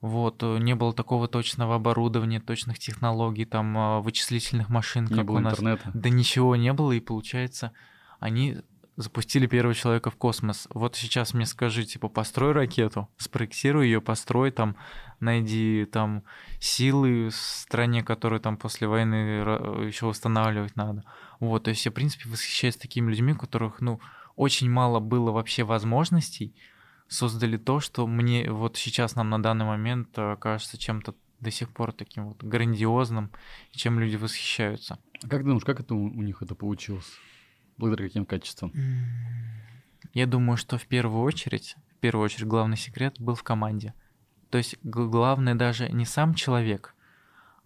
Вот, не было такого точного оборудования, точных технологий, там, а, вычислительных машин, не как было у нас. интернета. Да ничего не было, и получается, они запустили первого человека в космос. Вот сейчас мне скажи, типа, построй ракету, спроектируй ее, построй там, найди там силы в стране, которые там после войны еще восстанавливать надо. Вот, то есть я, в принципе, восхищаюсь такими людьми, у которых, ну, очень мало было вообще возможностей, создали то, что мне вот сейчас нам на данный момент э, кажется чем-то до сих пор таким вот грандиозным, чем люди восхищаются. А как думаешь, как это у них это получилось? Благодаря каким качествам? Я думаю, что в первую очередь, в первую очередь главный секрет был в команде. То есть главное даже не сам человек,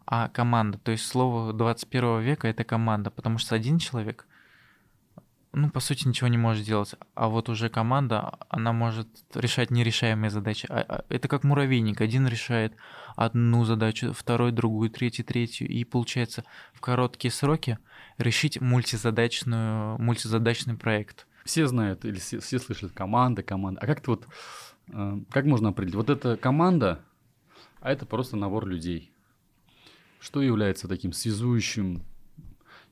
а команда. То есть слово 21 века это команда, потому что один человек, ну, по сути, ничего не может делать. А вот уже команда, она может решать нерешаемые задачи. А, а, это как муравейник. Один решает одну задачу, второй другую, третий третью. И получается в короткие сроки решить мультизадачную, мультизадачный проект. Все знают или все, все слышат команда, команда. А как ты вот, э, как можно определить? Вот это команда, а это просто набор людей. Что является таким связующим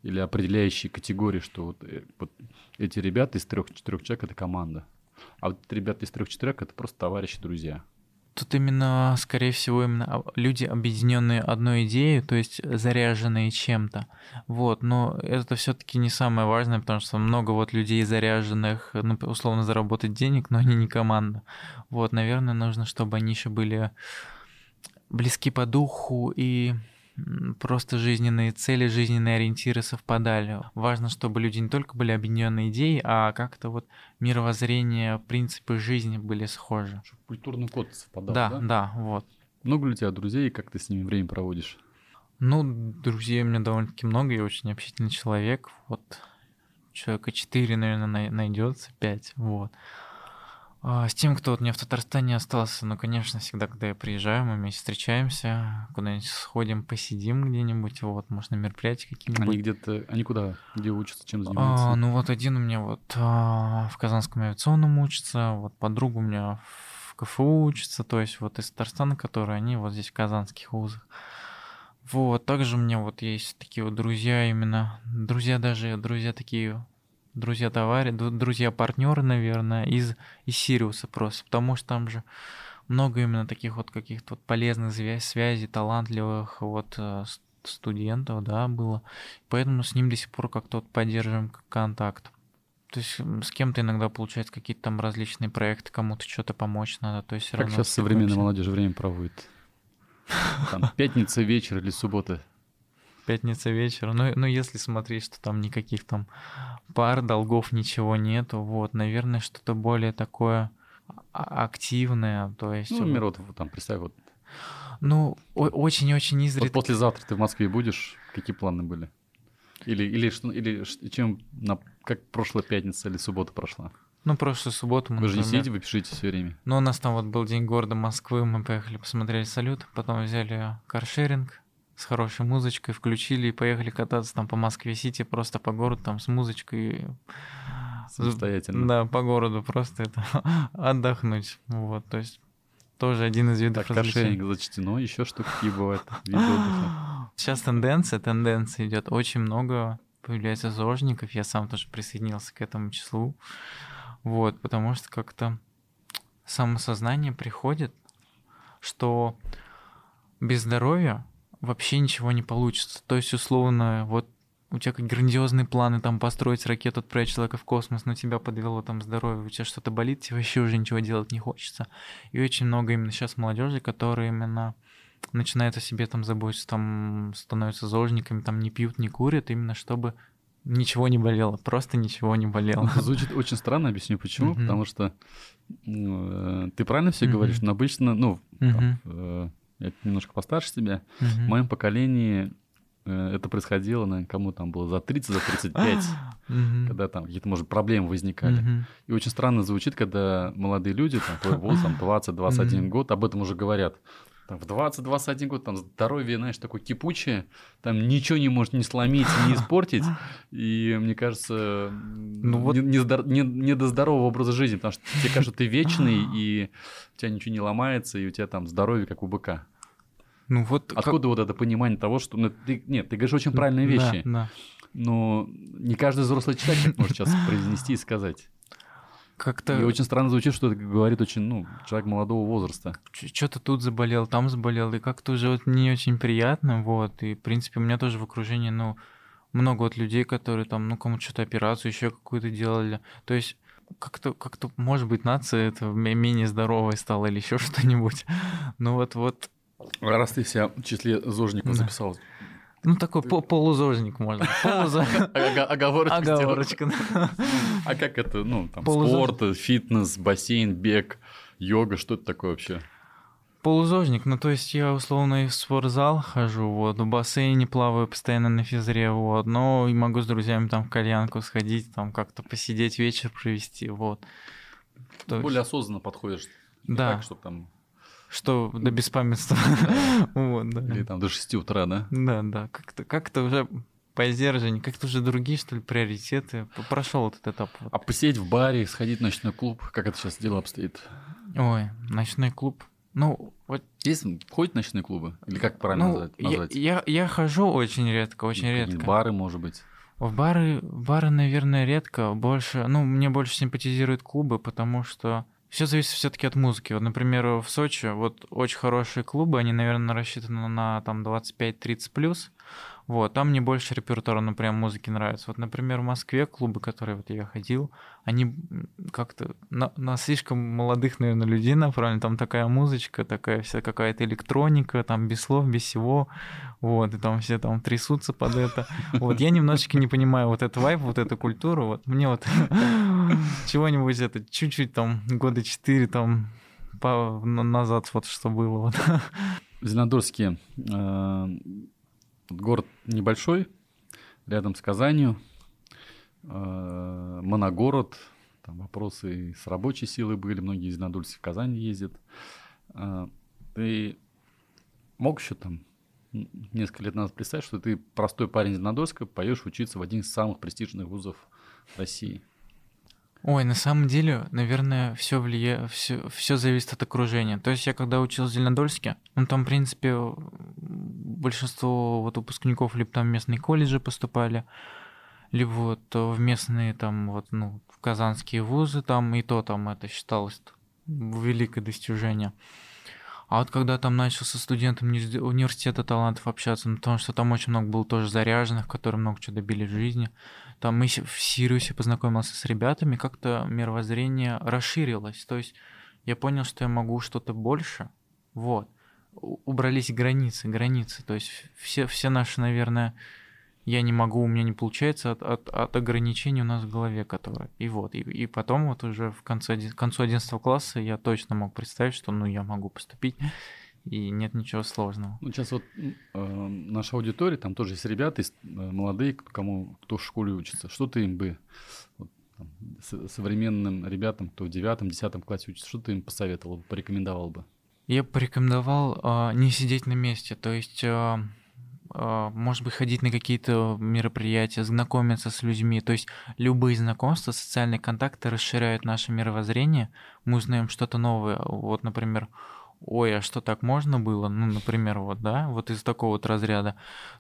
или определяющей категорией, что вот, э, вот эти ребята из трех-четырех человек это команда, а вот ребята из трех-четырех это просто товарищи, друзья. Тут именно, скорее всего, именно люди, объединенные одной идеей, то есть заряженные чем-то. Вот, но это все-таки не самое важное, потому что много вот людей заряженных, ну, условно, заработать денег, но они не команда. Вот, наверное, нужно, чтобы они еще были близки по духу и просто жизненные цели, жизненные ориентиры совпадали. Важно, чтобы люди не только были объединены идеей, а как-то вот мировоззрение, принципы жизни были схожи. Чтобы культурный код совпадал, да? Да, да, вот. Много ли у тебя друзей, как ты с ними время проводишь? Ну, друзей у меня довольно-таки много, я очень общительный человек. Вот человека четыре, наверное, найдется, пять, вот. А, с тем, кто вот у меня в Татарстане остался, ну, конечно, всегда, когда я приезжаю, мы вместе встречаемся, куда-нибудь сходим, посидим где-нибудь, вот, может, на мероприятии какие-нибудь. Они где-то, они куда, где учатся, чем занимаются? А, ну, вот один у меня вот а, в Казанском авиационном учится, вот подруга у меня в КФУ учится, то есть вот из Татарстана, которые они вот здесь в казанских вузах. Вот, также у меня вот есть такие вот друзья именно, друзья даже, друзья такие друзья товарищи, друзья партнеры, наверное, из, из Сириуса просто, потому что там же много именно таких вот каких-то вот полезных связей, связей талантливых вот э, студентов, да, было. Поэтому с ним до сих пор как-то вот поддерживаем контакт. То есть с кем-то иногда получается какие-то там различные проекты, кому-то что-то помочь надо. То есть как сейчас современная молодежь время проводит? Там, пятница вечер или суббота? Пятница вечер. Ну, ну, если смотреть, что там никаких там пар, долгов, ничего нету, вот, наверное, что-то более такое активное, то есть... Ну, вот там, представь, вот... Ну, очень-очень изредка... Вот послезавтра ты в Москве будешь? Какие планы были? Или, или, что, или чем, на, как прошлая пятница или суббота прошла? Ну, прошлую субботу мы, Вы же не сидите, вы пишите все время. Ну, у нас там вот был день города Москвы, мы поехали, посмотрели салют, потом взяли каршеринг с хорошей музычкой, включили и поехали кататься там по Москве-Сити, просто по городу, там с музычкой. Самостоятельно. Да, по городу просто это отдохнуть. Вот, то есть тоже один из видов так, развлечений. зачтено, еще что какие бывают виды отдыха. Сейчас тенденция, тенденция идет. Очень много появляется зожников. Я сам тоже присоединился к этому числу. Вот, потому что как-то самосознание приходит, что без здоровья вообще ничего не получится. То есть, условно, вот у тебя как грандиозные планы там построить ракету, отправить человека в космос, но тебя подвело там здоровье, у тебя что-то болит, тебе вообще уже ничего делать не хочется. И очень много именно сейчас молодежи, которые именно начинают о себе там заботиться, там становятся зожниками, там не пьют, не курят, именно чтобы ничего не болело, просто ничего не болело. Звучит очень странно, объясню почему, mm-hmm. потому что э, ты правильно все mm-hmm. говоришь, но обычно, ну, mm-hmm. там, э, я немножко постарше тебя, mm-hmm. в моем поколении э, это происходило, наверное, кому там было за 30, за 35, когда там какие-то, может, проблемы возникали. И очень странно звучит, когда молодые люди, там, твой возраст, там, 20-21 год, об этом уже говорят там, в 20-21 год там здоровье, знаешь, такое кипучее, там ничего не может не сломить, не испортить. И мне кажется, ну, вот... не, не, не, не до здорового образа жизни, потому что тебе кажется, ты вечный, и у тебя ничего не ломается, и у тебя там здоровье, как у быка. Ну вот Откуда как... вот это понимание того, что... Ну, ты, нет, ты говоришь очень правильные вещи, да, да. но не каждый взрослый человек может сейчас произнести и сказать. Как-то... И очень странно звучит, что это говорит очень, ну, человек молодого возраста. Что-то тут заболел, там заболел, и как-то уже вот не очень приятно, вот. И, в принципе, у меня тоже в окружении, ну, много вот людей, которые там, ну, кому что-то операцию еще какую-то делали. То есть как-то, как-то, может быть, нация это менее здоровой стала или еще что-нибудь. Ну вот, вот. Раз ты себя в числе зожников да. записал, ну, такой полузожник можно. Оговорочка. Оговорочка. А как это, ну, там, спорт, фитнес, бассейн, бег, йога, что это такое вообще? Полузожник, ну то есть я условно и в спортзал хожу, вот, в бассейне плаваю постоянно на физре, вот, но и могу с друзьями там в кальянку сходить, там как-то посидеть, вечер провести, вот. Более осознанно подходишь. Да. Так, чтобы там что до беспамятства. вот, да. Или там до 6 утра, да? Да, да. Как-то как уже по сдержанию, как-то уже другие, что ли, приоритеты. Прошел этот этап. Вот. А посидеть в баре, сходить в ночной клуб, как это сейчас дело обстоит? Ой, ночной клуб. Ну, вот... Есть, ходят ночные клубы? Или как правильно ну, назвать? Я, я, я хожу очень редко, очень редко. Бары, может быть? В бары, бары, наверное, редко. Больше, ну, мне больше симпатизируют клубы, потому что все зависит все-таки от музыки. Вот, например, в Сочи вот очень хорошие клубы, они, наверное, рассчитаны на там 25-30 плюс. Вот, там мне больше репертуара, например, музыки нравится. Вот, например, в Москве клубы, которые вот я ходил, они как-то на, на слишком молодых, наверное, людей направлены. Там такая музычка, такая вся какая-то электроника, там без слов, без всего. Вот, и там все там трясутся под это. Вот, я немножечко не понимаю вот этот вайп, вот эту культуру. Вот мне вот чего-нибудь это чуть-чуть там года четыре там назад вот что было. Вот. Зеленодольские э, Город небольшой, рядом с Казанью, э, моногород, там вопросы с рабочей силой были, многие из надульцев в Казань ездят. Э, ты мог еще там несколько лет назад представить, что ты простой парень из Надольска, поешь учиться в один из самых престижных вузов России? Ой, на самом деле, наверное, все влияет, все, все зависит от окружения. То есть я когда учился в Зеленодольске, ну там, в принципе, большинство вот выпускников либо там в местные колледжи поступали, либо вот в местные там вот, ну, в казанские вузы там, и то там это считалось великое достижение. А вот когда там начал со студентами университета талантов общаться, ну, потому что там очень много было тоже заряженных, которые много чего добили в жизни. Там мы в Сириусе познакомился с ребятами, как-то мировоззрение расширилось. То есть я понял, что я могу что-то больше. Вот. Убрались границы, границы. То есть все, все наши, наверное, я не могу, у меня не получается от, от, от ограничений у нас в голове, которые. И вот, и, и потом вот уже в конце, к концу 11 класса я точно мог представить, что ну я могу поступить, и нет ничего сложного. Ну, сейчас вот э, наша аудитория, там тоже есть ребята, есть э, молодые, кому кто в школе учится. Что ты им бы, вот, там, с, современным ребятам, кто в девятом, десятом классе учится, что ты им посоветовал, порекомендовал бы? Я порекомендовал э, не сидеть на месте, то есть... Э, может быть, ходить на какие-то мероприятия, знакомиться с людьми. То есть любые знакомства, социальные контакты расширяют наше мировоззрение. Мы узнаем что-то новое. Вот, например, ой, а что так можно было? Ну, например, вот, да, вот из такого вот разряда.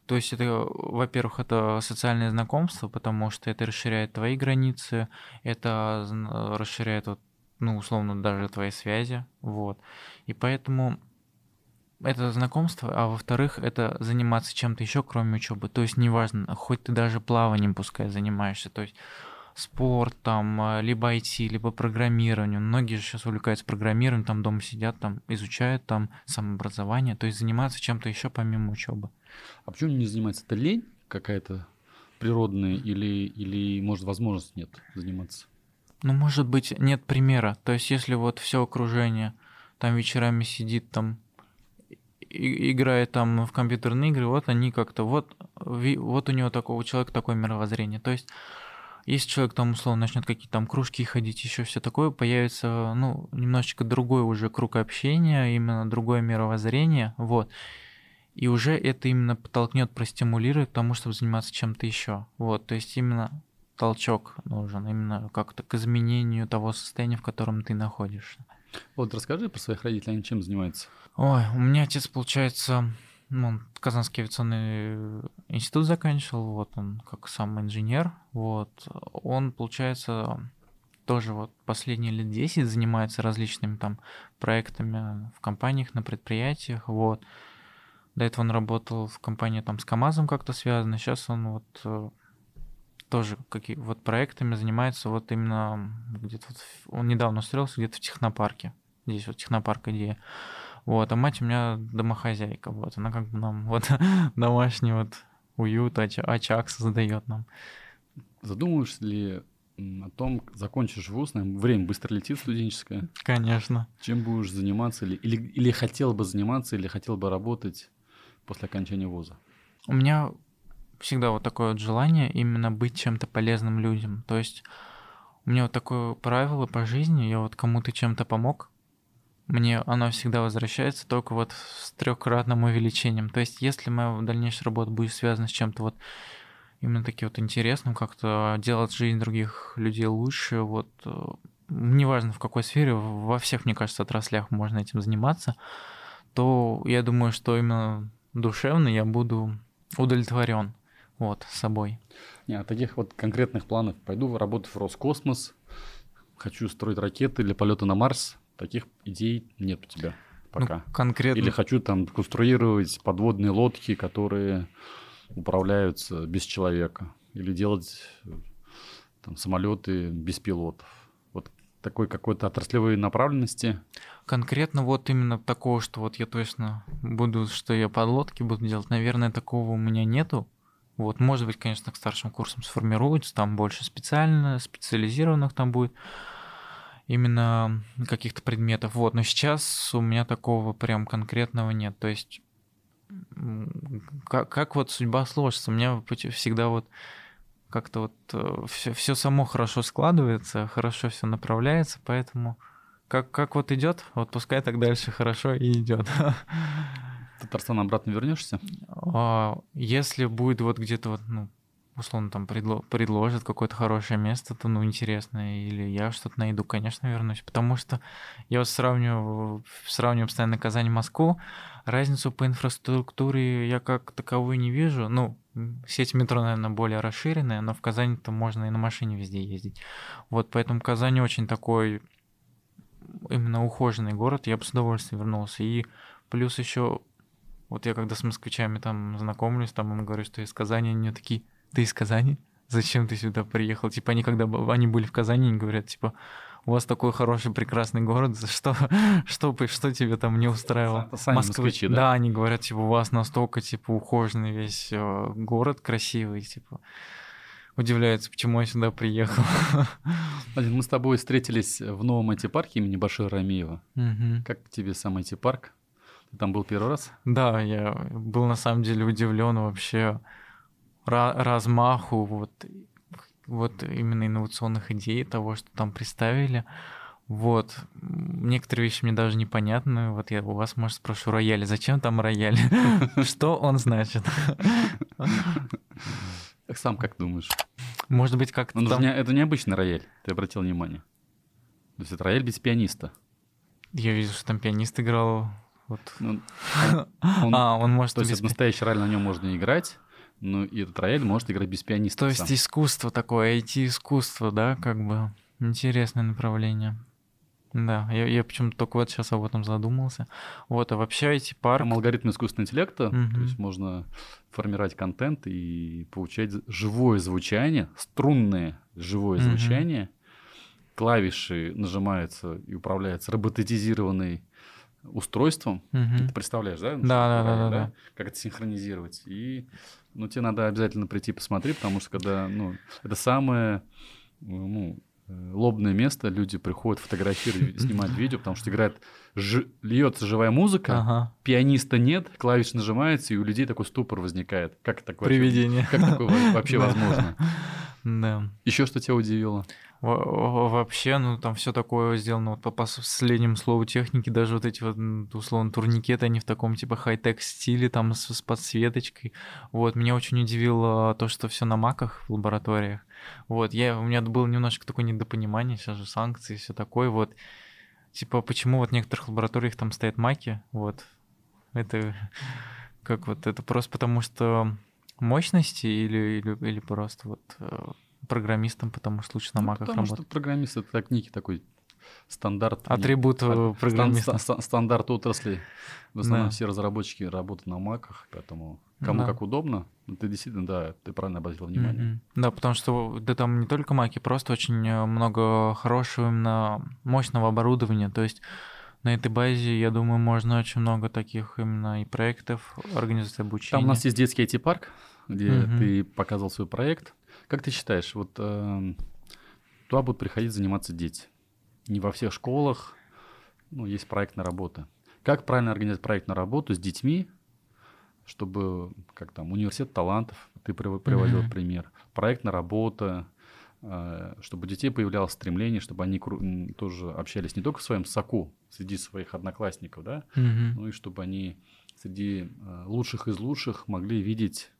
То есть это, во-первых, это социальное знакомство, потому что это расширяет твои границы, это расширяет вот ну, условно, даже твои связи, вот. И поэтому это знакомство, а во-вторых, это заниматься чем-то еще, кроме учебы. То есть неважно, хоть ты даже плаванием пускай занимаешься, то есть спорт, там, а, либо IT, либо программированием. Многие же сейчас увлекаются программированием, там дома сидят, там изучают там самообразование, то есть заниматься чем-то еще помимо учебы. А почему не заниматься? Это лень какая-то природная или, или может, возможность нет заниматься? Ну, может быть, нет примера. То есть, если вот все окружение там вечерами сидит, там играет там в компьютерные игры, вот они как-то, вот, вот у него такого человека такое мировоззрение. То есть, если человек там условно начнет какие-то там кружки ходить, еще все такое, появится, ну, немножечко другой уже круг общения, именно другое мировоззрение, вот. И уже это именно подтолкнет, простимулирует к тому, чтобы заниматься чем-то еще. Вот, то есть именно толчок нужен, именно как-то к изменению того состояния, в котором ты находишься. Вот расскажи про своих родителей, они чем занимаются? Ой, у меня отец, получается, он Казанский авиационный институт заканчивал, вот он как сам инженер, вот. Он, получается, тоже вот последние лет 10 занимается различными там проектами в компаниях, на предприятиях, вот. До этого он работал в компании там с КАМАЗом как-то связано, сейчас он вот э, тоже какие вот проектами занимается вот именно где-то вот, он недавно устроился где-то в технопарке. Здесь вот технопарк идея. Вот, а мать у меня домохозяйка, вот, она как бы нам вот домашний вот уют, очаг создает нам. Задумываешься ли о том, закончишь вуз, наверное, время быстро летит студенческое. Конечно. Чем будешь заниматься, или, или, или хотел бы заниматься, или хотел бы работать после окончания вуза? У меня всегда вот такое вот желание именно быть чем-то полезным людям. То есть у меня вот такое правило по жизни, я вот кому-то чем-то помог, мне оно всегда возвращается только вот с трехкратным увеличением. То есть если моя дальнейшая работа будет связана с чем-то вот именно таким вот интересным, как-то делать жизнь других людей лучше, вот э, неважно в какой сфере, во всех, мне кажется, отраслях можно этим заниматься, то я думаю, что именно душевно я буду удовлетворен вот, собой. Не, а таких вот конкретных планов пойду работать в Роскосмос, хочу строить ракеты для полета на Марс, таких идей нет у тебя пока. Ну, конкретно. Или хочу там конструировать подводные лодки, которые управляются без человека, или делать там, самолеты без пилотов. Вот такой какой-то отраслевой направленности. Конкретно вот именно такого, что вот я точно буду, что я подлодки буду делать, наверное, такого у меня нету. Вот, может быть, конечно, к старшим курсам сформируется, там больше специально, специализированных там будет именно каких-то предметов. Вот, но сейчас у меня такого прям конкретного нет. То есть, как, как вот судьба сложится? У меня всегда вот как-то вот все, э, все само хорошо складывается, хорошо все направляется, поэтому как, как вот идет, вот пускай так дальше хорошо и идет. Татарстан обратно вернешься? А, если будет вот где-то вот, ну, условно там предло предложат какое-то хорошее место, то ну интересное, или я что-то найду, конечно, вернусь. Потому что я вот сравниваю, сравниваю постоянно Казань и Москву, разницу по инфраструктуре я как таковую не вижу. Ну, сеть метро, наверное, более расширенная, но в Казани-то можно и на машине везде ездить. Вот, поэтому Казань очень такой именно ухоженный город, я бы с удовольствием вернулся. И плюс еще вот я когда с москвичами там знакомлюсь, там им говорю, что из Казани, они такие, ты из Казани? Зачем ты сюда приехал? Типа они когда они были в Казани, они говорят, типа, у вас такой хороший, прекрасный город, что, что, что тебе там не устраивало? Сами Москвы, москвичи, да? Да, они говорят, типа, у вас настолько, типа, ухоженный весь э, город красивый, типа, удивляются, почему я сюда приехал. мы с тобой встретились в новом IT-парке имени Башира Рамиева. Угу. Как тебе сам IT-парк? Ты там был первый раз? Да, я был на самом деле удивлен вообще размаху вот, вот именно инновационных идей, того, что там представили. Вот. Некоторые вещи мне даже непонятны. Вот я у вас, может, спрошу рояль. Зачем там рояль? Что он значит? Сам как думаешь? Может быть, как-то там... Это необычный рояль, ты обратил внимание. То есть это рояль без пианиста. Я видел, что там пианист играл. Вот. Ну, он, а, он может... То есть без... настоящий рояль на нем можно играть, но и этот рояль может играть без пианиста. То есть искусство такое, IT-искусство, да, как бы интересное направление. Да, я, я почему-то только вот сейчас об этом задумался. Вот, а вообще эти парк... Там алгоритм искусственного интеллекта, угу. то есть можно формировать контент и получать живое звучание, струнное живое угу. звучание. Клавиши нажимаются и управляются роботизированной устройством. Угу. Ты представляешь, да? Да, да, да, да, да. Как это синхронизировать. И ну, тебе надо обязательно прийти посмотреть, потому что когда, ну, это самое, ну, Э, лобное место, люди приходят фотографировать, снимать видео, потому что играет, ж, льется живая музыка, ага. пианиста нет, клавиш нажимается, и у людей такой ступор возникает. Как такое Привидение. Вообще, как такое вообще возможно? Да. Еще что тебя удивило? Вообще, ну там все такое сделано вот по последнему слову техники, даже вот эти вот условно турникеты, они в таком типа хай-тек стиле, там с, с подсветочкой. Вот, меня очень удивило то, что все на маках в лабораториях. Вот, я, у меня было немножко такое недопонимание, сейчас же санкции, все такое, вот. Типа, почему вот в некоторых лабораториях там стоят маки, вот. Это как вот, это просто потому что мощности или, или, или просто вот программистам, потому что лучше на ну, маках потому работать? Потому что программист — это так некий такой стандарт. Атрибут не, программиста. Стан, стандарт отрасли. В основном да. все разработчики работают на маках, поэтому кому да. как удобно. Ну, ты действительно, да, ты правильно обратил внимание. Mm-hmm. Да, потому что да там не только маки, просто очень э, много хорошего именно мощного оборудования. То есть на этой базе, я думаю, можно очень много таких именно и проектов, организации обучения. Там у нас есть детский IT-парк, где mm-hmm. ты показывал свой проект. Как ты считаешь, вот э, туда будут приходить заниматься дети? Не во всех школах, ну, есть проектная работа. Как правильно организовать проектную работу с детьми, чтобы, как там, университет талантов, ты приводил mm-hmm. пример, проектная работа, э, чтобы у детей появлялось стремление, чтобы они тоже общались не только в своем соку среди своих одноклассников, да, mm-hmm. но и чтобы они среди э, лучших из лучших могли видеть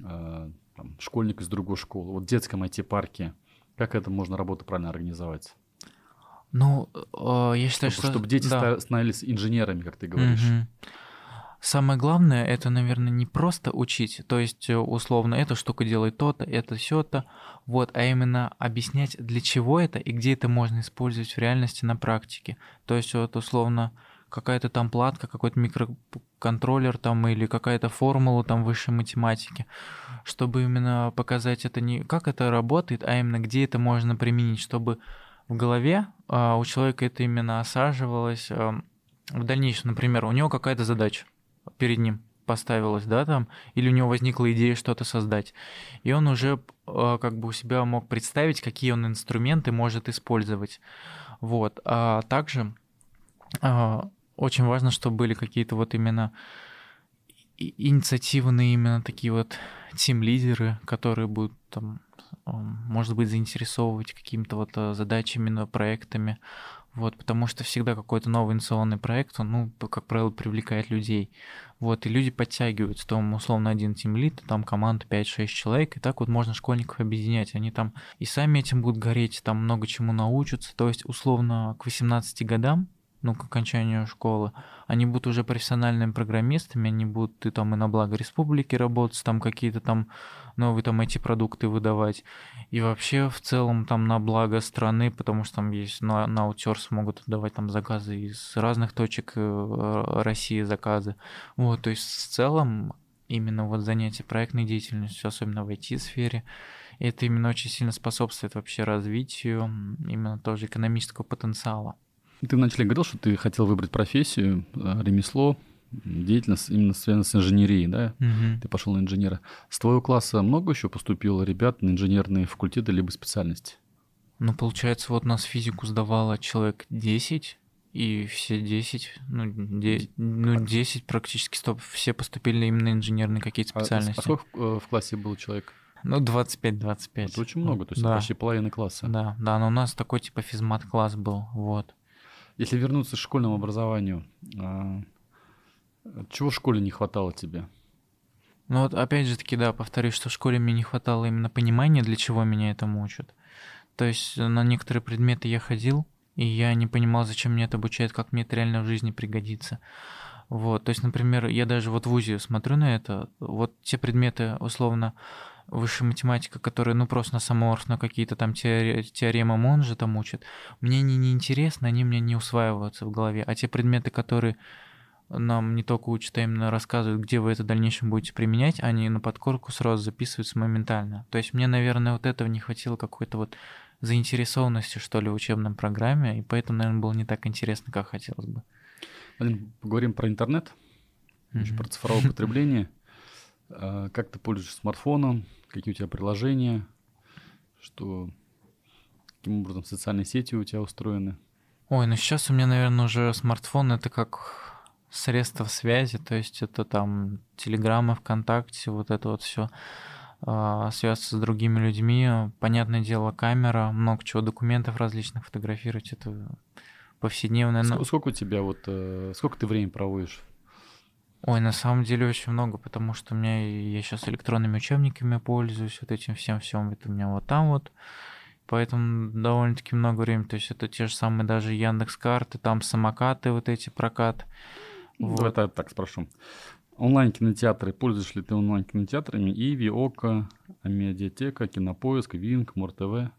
э, там, школьник из другой школы, вот в детском IT-парке, как это можно работу правильно организовать? Ну, э, я считаю, чтобы, что... Чтобы дети да. становились инженерами, как ты говоришь. Угу. Самое главное, это, наверное, не просто учить, то есть, э, условно, эта штука делает то-то, это все то вот, а именно объяснять, для чего это и где это можно использовать в реальности на практике. То есть, вот, условно, какая-то там платка, какой-то микроконтроллер там или какая-то формула там высшей математики, чтобы именно показать это не как это работает, а именно где это можно применить, чтобы в голове а, у человека это именно осаживалось а, в дальнейшем. Например, у него какая-то задача перед ним поставилась, да, там, или у него возникла идея что-то создать, и он уже а, как бы у себя мог представить, какие он инструменты может использовать. Вот. А также а, очень важно, чтобы были какие-то вот именно инициативные именно такие вот тим-лидеры, которые будут там, может быть, заинтересовывать какими-то вот э, задачами, проектами, вот, потому что всегда какой-то новый инновационный проект, он, ну, как правило, привлекает людей. Вот, и люди подтягиваются, там, условно, один тимлит, там команда 5-6 человек, и так вот можно школьников объединять. Они там и сами этим будут гореть, там много чему научатся. То есть, условно, к 18 годам ну, к окончанию школы, они будут уже профессиональными программистами, они будут и там и на благо республики работать, там какие-то там новые там эти продукты выдавать. И вообще в целом там на благо страны, потому что там есть на, на аутсорс могут давать там заказы из разных точек э, России заказы. Вот, то есть в целом именно вот занятие проектной деятельностью, особенно в IT-сфере, это именно очень сильно способствует вообще развитию именно тоже экономического потенциала. Ты вначале говорил, что ты хотел выбрать профессию, э, ремесло, деятельность именно связана с инженерией, да? Угу. Ты пошел на инженера. С твоего класса много еще поступило ребят на инженерные факультеты либо специальности? Ну, получается, вот нас физику сдавало человек 10, и все 10, ну, 10, ну, 10 практически стоп, все поступили именно на инженерные какие-то специальности. А, а сколько в, в классе был человек? Ну, 25-25. Это очень много, то есть да. почти половина класса. Да, да, но у нас такой типа физмат-класс был, вот. Если вернуться к школьному образованию, а, чего в школе не хватало тебе? Ну вот опять же таки, да, повторюсь, что в школе мне не хватало именно понимания, для чего меня этому учат. То есть на некоторые предметы я ходил, и я не понимал, зачем мне это обучает, как мне это реально в жизни пригодится. Вот, то есть, например, я даже вот в УЗИ смотрю на это, вот те предметы, условно, высшая математика, которые, ну, просто на самоорф, на какие-то там теоремы Монжа там учат, мне они не интересны, они мне не усваиваются в голове. А те предметы, которые нам не только учат, а именно рассказывают, где вы это в дальнейшем будете применять, они на подкорку сразу записываются моментально. То есть мне, наверное, вот этого не хватило какой-то вот заинтересованности, что ли, в учебном программе, и поэтому, наверное, было не так интересно, как хотелось бы. Вадим, поговорим про интернет, mm-hmm. про цифровое потребление. А, как ты пользуешься смартфоном? Какие у тебя приложения? Что, каким образом социальные сети у тебя устроены? Ой, ну сейчас у меня, наверное, уже смартфон это как средство связи, то есть это там Телеграмы, ВКонтакте, вот это вот все а, связаться с другими людьми. Понятное дело, камера, много чего, документов различных фотографировать, это повседневное. Сколько, сколько у тебя вот, э, сколько ты времени проводишь? Ой, на самом деле очень много, потому что у меня я сейчас электронными учебниками пользуюсь, вот этим всем всем, это у меня вот там вот. Поэтому довольно-таки много времени. То есть это те же самые даже Яндекс карты, там самокаты, вот эти прокат. Вот. Это так спрошу. Онлайн-кинотеатры. Пользуешь ли ты онлайн-кинотеатрами? Иви, Ока, Медиатека, Кинопоиск, Винк, МорТВ?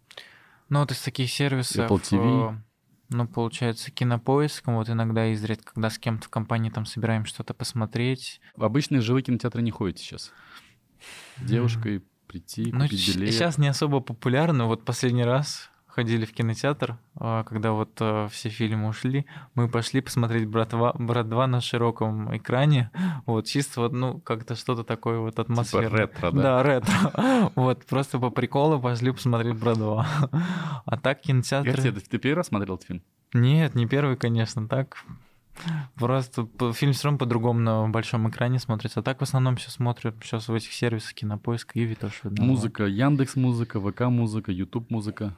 Ну, вот из таких сервисов... Apple TV. Ну, получается, кинопоиском, вот иногда изредка, когда с кем-то в компании там собираем что-то посмотреть. В обычные живые кинотеатры не ходите сейчас? Девушкой прийти, ну, купить билет? Сейчас не особо популярно. Вот последний раз ходили в кинотеатр, а, когда вот а, все фильмы ушли, мы пошли посмотреть «Брат 2», «Брат 2» на широком экране, вот, чисто вот, ну, как-то что-то такое вот атмосферное. Типа ретро, да? Да, ретро. Вот, просто по приколу пошли посмотреть «Брат 2». А так кинотеатр... Ты, ты первый раз смотрел этот фильм? Нет, не первый, конечно, так Просто фильм все равно по-другому на большом экране смотрится. А так в основном все смотрят сейчас в этих сервисах Кинопоиск, Иви тоже. Музыка, Яндекс Музыка, ВК Музыка, Ютуб Музыка.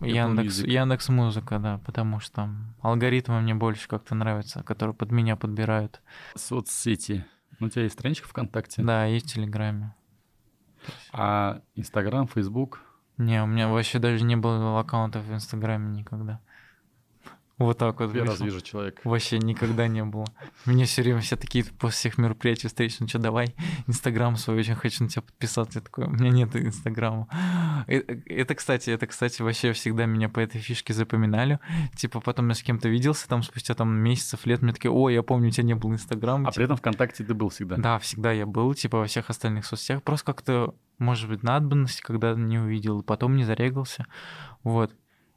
Яндекс, Яндекс Музыка, да, потому что алгоритмы мне больше как-то нравятся, которые под меня подбирают. Соцсети. Ну, у тебя есть страничка ВКонтакте? Да, есть в Телеграме. А Инстаграм, Фейсбук? Не, у меня вообще даже не было аккаунтов в Инстаграме никогда. Вот так вот. Первый раз вижу человека. Вообще никогда не было. Мне все время все такие после всех мероприятий встреч, ну что, давай, Инстаграм свой, очень хочу на тебя подписаться. Я такой, у меня нет Инстаграма. Это, это, кстати, это, кстати, вообще всегда меня по этой фишке запоминали. Типа потом я с кем-то виделся, там спустя там месяцев, лет, мне такие, о, я помню, у тебя не было Инстаграма. А типа... при этом ВКонтакте ты был всегда? Да, всегда я был, типа во всех остальных соцсетях. Просто как-то, может быть, надобности, когда не увидел, потом не зарегался. Вот.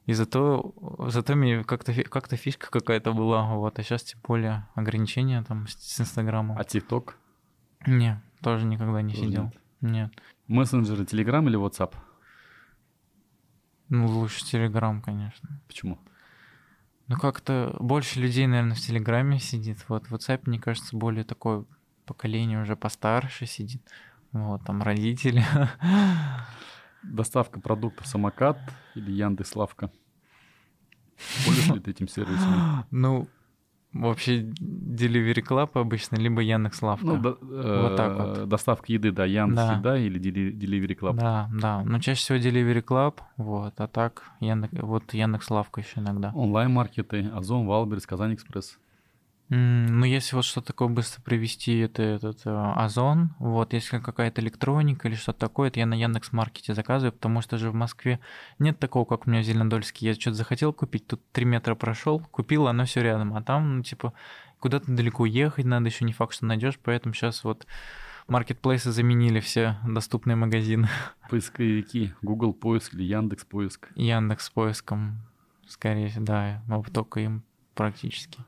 И зато, зато мне как-то как фишка какая-то была, вот, а сейчас тем более ограничения там с, Инстаграмом. А ТикТок? Не, тоже никогда не тоже сидел. Нет. нет. Мессенджеры Телеграм или WhatsApp? Ну, лучше Телеграм, конечно. Почему? Ну, как-то больше людей, наверное, в Телеграме сидит. Вот в WhatsApp, мне кажется, более такое поколение уже постарше сидит. Вот, там родители. Доставка продуктов самокат или Яндекс Лавка? Пользуешься ли ты этим сервисом? Ну, вообще Delivery Club обычно, либо Яндекс Лавка. Ну, до, вот так вот. Э, доставка еды, да, Яндекс да. Еда или Delivery Club. Да, да. Но чаще всего Delivery Club, вот, а так Яндекс, вот Яндекс Лавка еще иногда. Онлайн-маркеты, Озон, Wildberries, KazanExpress. Ну, если вот что такое быстро привести, это этот э, Озон. Вот, если какая-то электроника или что-то такое, это я на Яндекс Маркете заказываю, потому что же в Москве нет такого, как у меня в Зеленодольске. Я что-то захотел купить, тут три метра прошел, купил, оно все рядом. А там, ну, типа, куда-то далеко ехать надо, еще не факт, что найдешь, поэтому сейчас вот маркетплейсы заменили все доступные магазины. Поисковики, Google поиск или Яндекс поиск? Яндекс поиском, скорее, да, только им практически.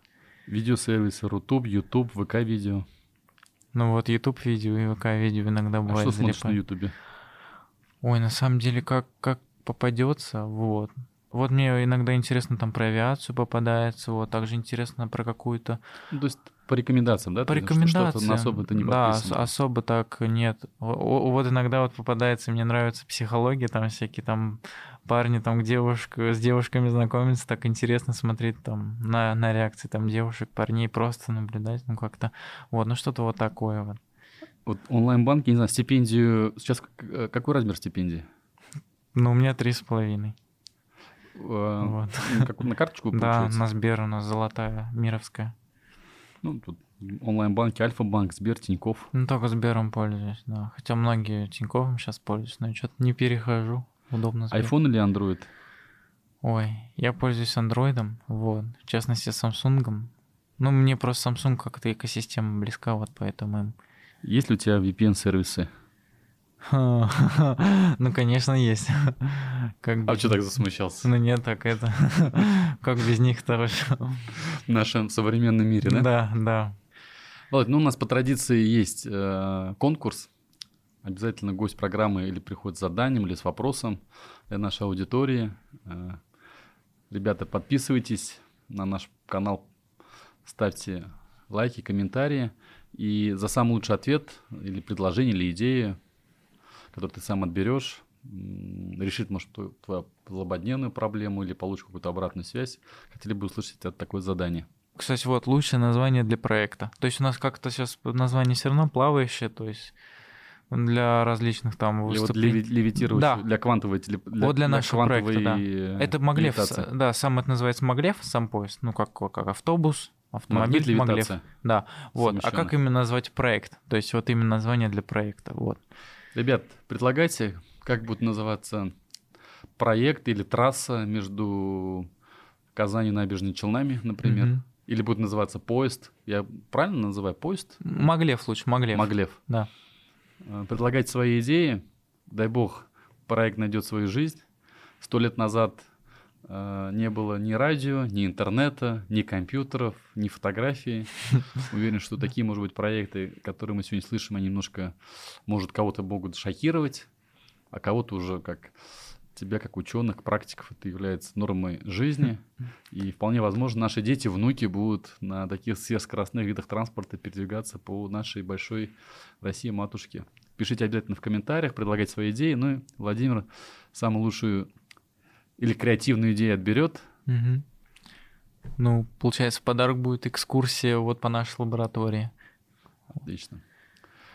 Видеосервисы Рутуб, YouTube, ВК видео. Ну вот YouTube видео и ВК видео иногда а бывает. А что смотришь на Ютубе? Ой, на самом деле, как, как попадется, вот. Вот мне иногда интересно там про авиацию попадается, вот, также интересно про какую-то... Ну, то есть по рекомендациям, да? По рекомендациям. Что-то особо ты не Да, особо так нет. Вот иногда вот попадается, мне нравится психология, там всякие там парни там к с девушками знакомятся, так интересно смотреть там на, на реакции там девушек, парней, просто наблюдать, ну как-то, вот, ну что-то вот такое вот. Вот онлайн-банки, не знаю, стипендию, сейчас какой размер стипендии? Ну, у меня три с половиной. вот. как, на карточку Да, на Сбер у нас золотая, мировская. Ну, тут онлайн-банки, Альфа-банк, Сбер, Тиньков. Ну, только Сбером пользуюсь, да. Хотя многие Тиньковым сейчас пользуются, но что-то не перехожу. Удобно. IPhone или Android? Ой, я пользуюсь андроидом, вот. В частности, Samsung. Ну, мне просто Samsung как-то экосистема близка, вот поэтому им. Есть ли у тебя VPN-сервисы? Ну, конечно, есть. Как а что так засмущался? Ну нет, так это... Как без них-то В нашем современном мире, да? Да, да. Ладно, ну у нас по традиции есть э, конкурс. Обязательно гость программы или приходит с заданием, или с вопросом для нашей аудитории. Э, ребята, подписывайтесь на наш канал, ставьте лайки, комментарии. И за самый лучший ответ или предложение, или идею который ты сам отберешь, решит, может, твою злободневную проблему или получишь какую-то обратную связь. Хотели бы услышать от такое задание. Кстати, вот лучшее название для проекта. То есть у нас как-то сейчас название все равно плавающее, то есть для различных там выступлений. Вот левитирующий, да. для квантовой для, вот для, для нашего проекта, да. Это Маглев, да, сам это называется Маглев, сам поезд, ну как, как автобус, автомобиль, Маглев. Да, вот. А как именно назвать проект? То есть вот именно название для проекта, вот. Ребят, предлагайте, как будет называться проект или трасса между Казани и Набережными Челнами, например. Угу. Или будет называться поезд. Я правильно называю поезд? Маглев лучше, Маглев. Маглев. Да. Э, предлагайте свои идеи. Дай бог, проект найдет свою жизнь. Сто лет назад Э, не было ни радио, ни интернета, ни компьютеров, ни фотографий. Уверен, что такие, может быть, проекты, которые мы сегодня слышим, они немножко, может, кого-то могут шокировать, а кого-то уже как тебя, как ученых, практиков, это является нормой жизни. И вполне возможно, наши дети, внуки будут на таких сверхскоростных видах транспорта передвигаться по нашей большой России матушке. Пишите обязательно в комментариях, предлагайте свои идеи. Ну и Владимир самую лучшую или креативную идею отберет. Угу. Ну, получается, подарок будет экскурсия вот по нашей лаборатории. Отлично.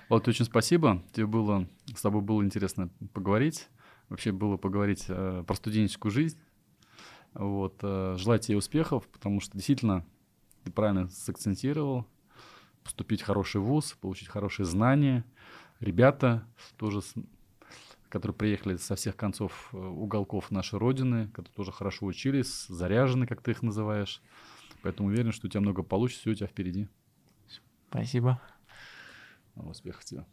Вот, очень спасибо. Тебе было, с тобой было интересно поговорить. Вообще было поговорить э, про студенческую жизнь. Вот, э, желаю тебе успехов, потому что действительно ты правильно сакцентировал. Поступить в хороший вуз, получить хорошие знания. Ребята тоже которые приехали со всех концов э, уголков нашей Родины, которые тоже хорошо учились, заряжены, как ты их называешь. Поэтому уверен, что у тебя много получится, все у тебя впереди. Спасибо. Успехов тебе.